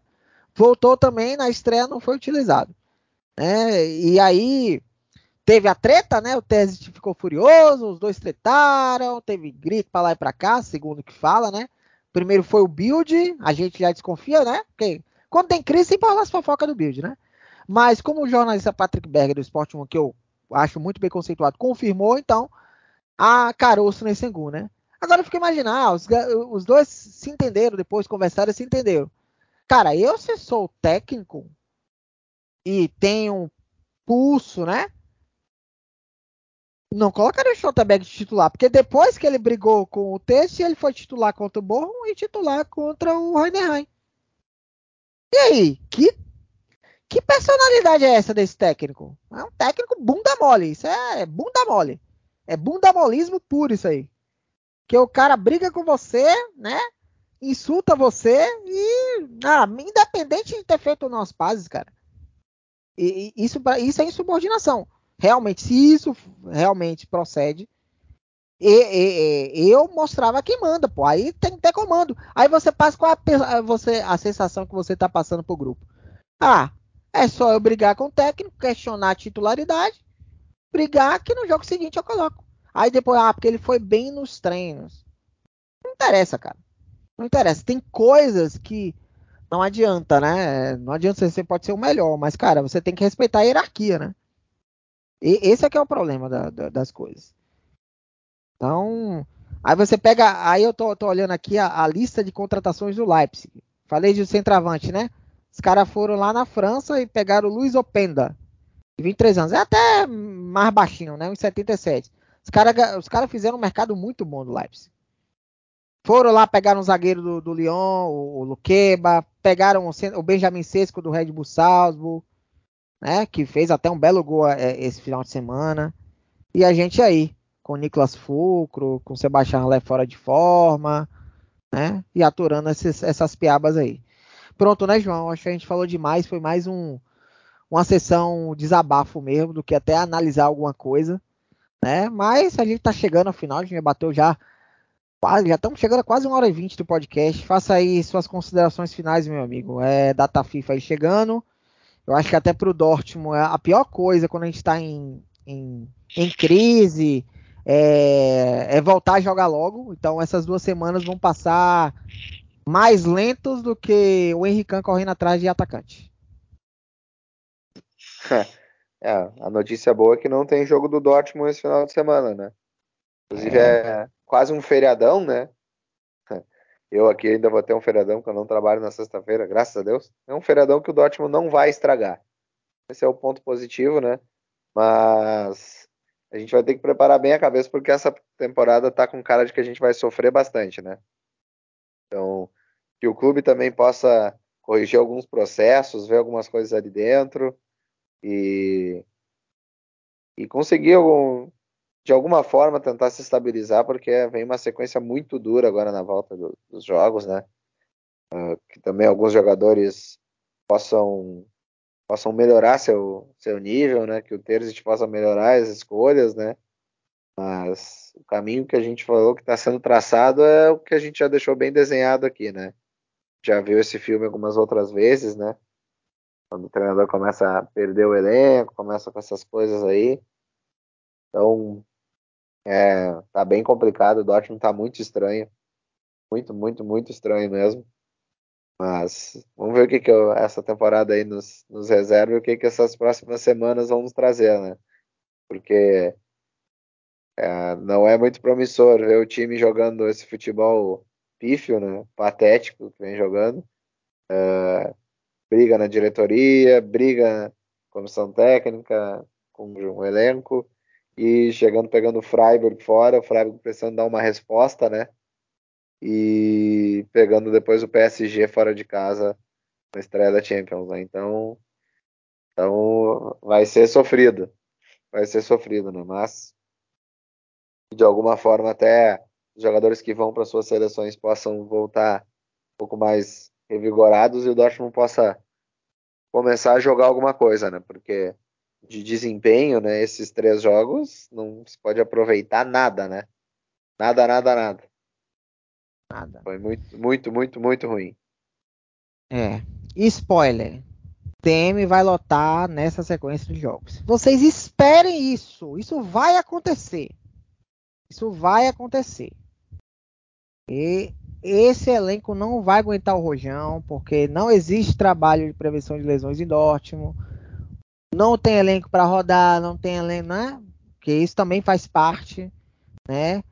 Voltou também na estreia, não foi utilizado. Né? E aí teve a treta, né? O Tese ficou furioso, os dois tretaram, teve grito para lá e para cá, segundo o que fala, né? Primeiro foi o build, a gente já desconfia, né? Porque quando tem crise, sempre rola as fofocas do build, né? Mas como o jornalista Patrick Berger do Sport 1, que eu acho muito bem conceituado, confirmou, então, a caroço nesse Sengun, né? Agora eu fico imaginar, os, os dois se entenderam, depois conversaram e se entenderam. Cara, eu se sou técnico e tenho pulso, né? Não colocaria o Schotterberg de titular, porque depois que ele brigou com o Teste, ele foi titular contra o Borrom e titular contra o Heidenheim. E aí, que, que personalidade é essa desse técnico? É um técnico bunda mole. Isso é bunda mole. É bunda molismo puro isso aí. Que o cara briga com você, né? Insulta você e. Ah, independente de ter feito nós pazes, cara. E, e, isso, isso é insubordinação. Realmente, se isso realmente procede, e, e, e, eu mostrava quem manda, pô. Aí tem que ter comando. Aí você passa com a, você, a sensação que você tá passando pro grupo. Ah, é só eu brigar com o técnico, questionar a titularidade, brigar que no jogo seguinte eu coloco. Aí depois, ah, porque ele foi bem nos treinos. Não interessa, cara. Não interessa. Tem coisas que não adianta, né? Não adianta você pode ser o melhor, mas, cara, você tem que respeitar a hierarquia, né? E esse é que é o problema da, da, das coisas. Então, aí você pega, aí eu tô, tô olhando aqui a, a, lista de contratações do Leipzig. Falei de centroavante, né? Os caras foram lá na França e pegaram o Luiz Openda, de 23 anos. É até mais baixinho, né? 1,77. Os caras os cara fizeram um mercado muito bom do Leipzig. Foram lá, pegaram o zagueiro do, do Lyon, o, o Luqueba, pegaram o, o, Benjamin Sesco do Red Bull Salzburg, né? Que fez até um belo gol é, esse final de semana. E a gente aí, com o Nicolas Fulcro, com o Sebastião Lé fora de forma, né? E aturando esses, essas piabas aí. Pronto, né, João? Acho que a gente falou demais. Foi mais um, uma sessão desabafo mesmo, do que até analisar alguma coisa, né? Mas a gente tá chegando ao final, a gente bateu já quase, já estamos chegando a quase uma hora e vinte do podcast. Faça aí suas considerações finais, meu amigo. É data FIFA aí chegando. Eu acho que até pro Dortmund é a pior coisa quando a gente está em, em, em crise, é, é, voltar a jogar logo. Então essas duas semanas vão passar mais lentos do que o Henrique correndo atrás de atacante. [laughs] É, a notícia boa é que não tem jogo do Dortmund esse final de semana, né? Inclusive é, é quase um feriadão, né? Eu aqui ainda vou ter um feriadão que eu não trabalho na sexta-feira, graças a Deus. É um feriadão que o Dortmund não vai estragar. Esse é o ponto positivo, né? Mas a gente vai ter que preparar bem a cabeça porque essa temporada tá com cara de que a gente vai sofrer bastante, né? Então, que o clube também possa corrigir alguns processos, ver algumas coisas ali dentro e, e conseguir algum, de alguma forma tentar se estabilizar, porque vem uma sequência muito dura agora na volta do, dos jogos, né? Uh, que também alguns jogadores possam possam melhorar seu, seu nível, né? Que o Terzic possa melhorar as escolhas, né? Mas o caminho que a gente falou que está sendo traçado é o que a gente já deixou bem desenhado aqui, né? já viu esse filme algumas outras vezes, né? Quando o treinador começa a perder o elenco, começa com essas coisas aí. Então, é, tá bem complicado. O Dortmund tá muito estranho. Muito, muito, muito estranho mesmo. Mas vamos ver o que, que eu, essa temporada aí nos, nos reserva e o que, que essas próximas semanas vão nos trazer, né? Porque é, não é muito promissor ver o time jogando esse futebol pífio, né? Patético que vem jogando. É, briga na diretoria, briga na comissão técnica, com o elenco e chegando pegando o Freiburg fora, o Freiburg precisando dar uma resposta, né? E pegando depois o PSG fora de casa na estreia da Champions, né? Então, então vai ser sofrido, vai ser sofrido, né? Mas de alguma forma até os jogadores que vão para suas seleções possam voltar um pouco mais revigorados e o Dortmund possa começar a jogar alguma coisa, né? Porque de desempenho, né? Esses três jogos não se pode aproveitar nada, né? Nada, nada, nada. Nada. Foi muito, muito, muito, muito ruim. É. Spoiler. TM vai lotar nessa sequência de jogos. Vocês esperem isso. Isso vai acontecer. Isso vai acontecer. E esse elenco não vai aguentar o rojão, porque não existe trabalho de prevenção de lesões em Dortmund. Não tem elenco para rodar, não tem elenco, né? Que isso também faz parte, né?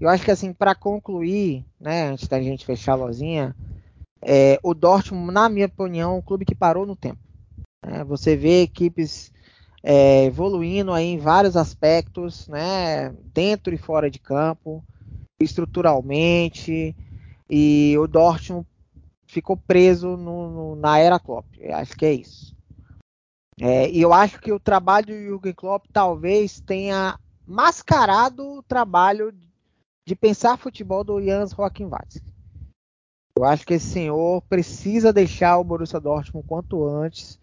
Eu acho que assim, para concluir, né, antes da gente fechar a lozinha, é, o Dortmund, na minha opinião, é um clube que parou no tempo. Né? Você vê equipes é, evoluindo aí em vários aspectos, né, dentro e fora de campo, estruturalmente, e o Dortmund ficou preso no, no, na era Klopp. Eu acho que é isso. É, e eu acho que o trabalho do Jürgen Klopp talvez tenha mascarado o trabalho de pensar futebol do Jans Joachim-Watzke. Eu acho que esse senhor precisa deixar o Borussia Dortmund quanto antes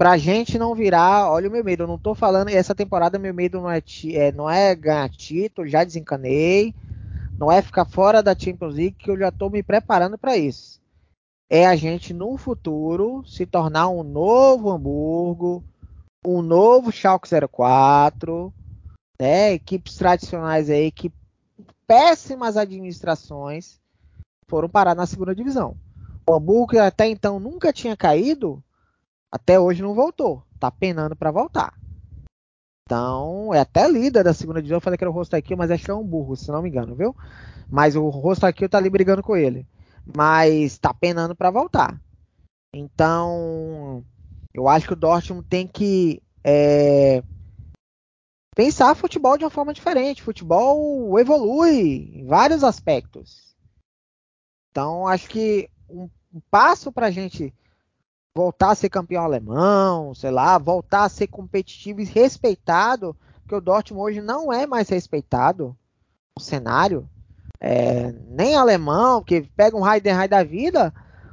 pra gente não virar, olha o meu medo, eu não tô falando, essa temporada meu medo não é, é, não é ganhar título, já desencanei, não é ficar fora da Champions League, que eu já tô me preparando para isso. É a gente no futuro se tornar um novo Hamburgo, um novo Schalke 04, né, equipes tradicionais aí que péssimas administrações foram parar na segunda divisão. O Hamburgo que até então nunca tinha caído, até hoje não voltou. Tá penando para voltar. Então, é até líder da segunda divisão. Eu falei que era o rosto aqui, mas é um burro, se não me engano, viu? Mas o rosto aqui tá ali brigando com ele. Mas tá penando para voltar. Então, eu acho que o Dortmund tem que é, pensar futebol de uma forma diferente. Futebol evolui em vários aspectos. Então, acho que um, um passo para a gente voltar a ser campeão alemão, sei lá, voltar a ser competitivo e respeitado, porque o Dortmund hoje não é mais respeitado no cenário, é, nem alemão, que pega um Heidenheim da vida,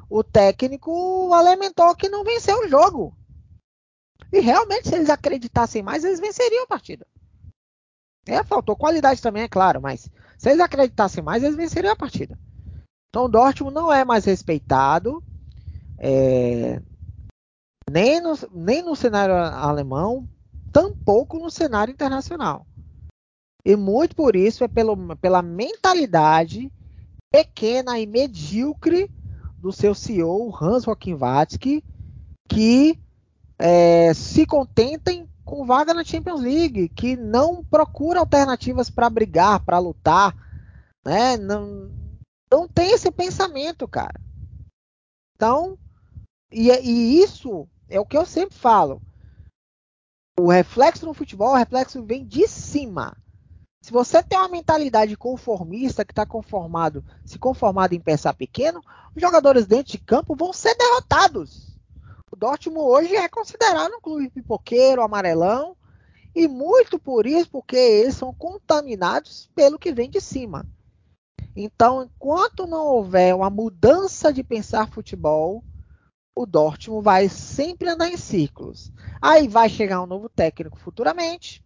o técnico alimentou que não venceu o jogo. E realmente, se eles acreditassem mais, eles venceriam a partida. É, faltou qualidade também, é claro, mas se eles acreditassem mais, eles venceriam a partida. Então o Dortmund não é mais respeitado. É, nem, no, nem no cenário alemão, tampouco no cenário internacional. E muito por isso é pelo, pela mentalidade pequena e medíocre do seu CEO, Hans Joachim Watzke, que é, se contentem com vaga na Champions League, que não procura alternativas para brigar, para lutar, né? Não, não tem esse pensamento, cara. Então, e, e isso é o que eu sempre falo. O reflexo no futebol, o reflexo vem de cima. Se você tem uma mentalidade conformista que está conformado, se conformado em pensar pequeno, os jogadores dentro de campo vão ser derrotados. O Dortmund hoje é considerado um clube pipoqueiro, amarelão, e muito por isso, porque eles são contaminados pelo que vem de cima. Então, enquanto não houver uma mudança de pensar futebol, o Dortmund vai sempre andar em círculos. Aí vai chegar um novo técnico futuramente.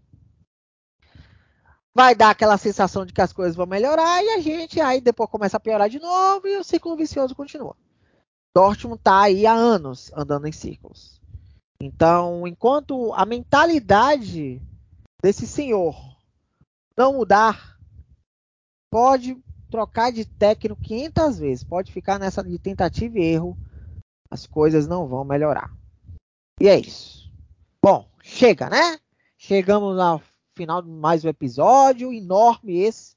Vai dar aquela sensação de que as coisas vão melhorar e a gente aí depois começa a piorar de novo e o ciclo vicioso continua. Dortmund está aí há anos andando em círculos. Então, enquanto a mentalidade desse senhor não mudar, pode trocar de técnico 500 vezes, pode ficar nessa de tentativa e erro, as coisas não vão melhorar. E é isso. Bom, chega, né? Chegamos ao final de mais um episódio, enorme esse,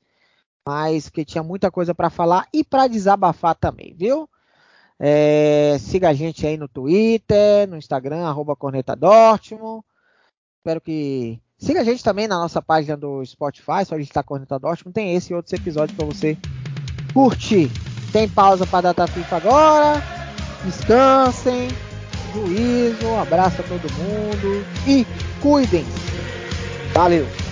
mas que tinha muita coisa para falar e para desabafar também, viu? É, siga a gente aí no Twitter, no Instagram, arroba Corneta Dortmund. Espero que. Siga a gente também na nossa página do Spotify, só digitar Corneta Dortmund. Tem esse e outros episódios para você curtir. Tem pausa para data FIFA agora. Descansem. Juízo. Um abraço a todo mundo. E cuidem-se. Valeu!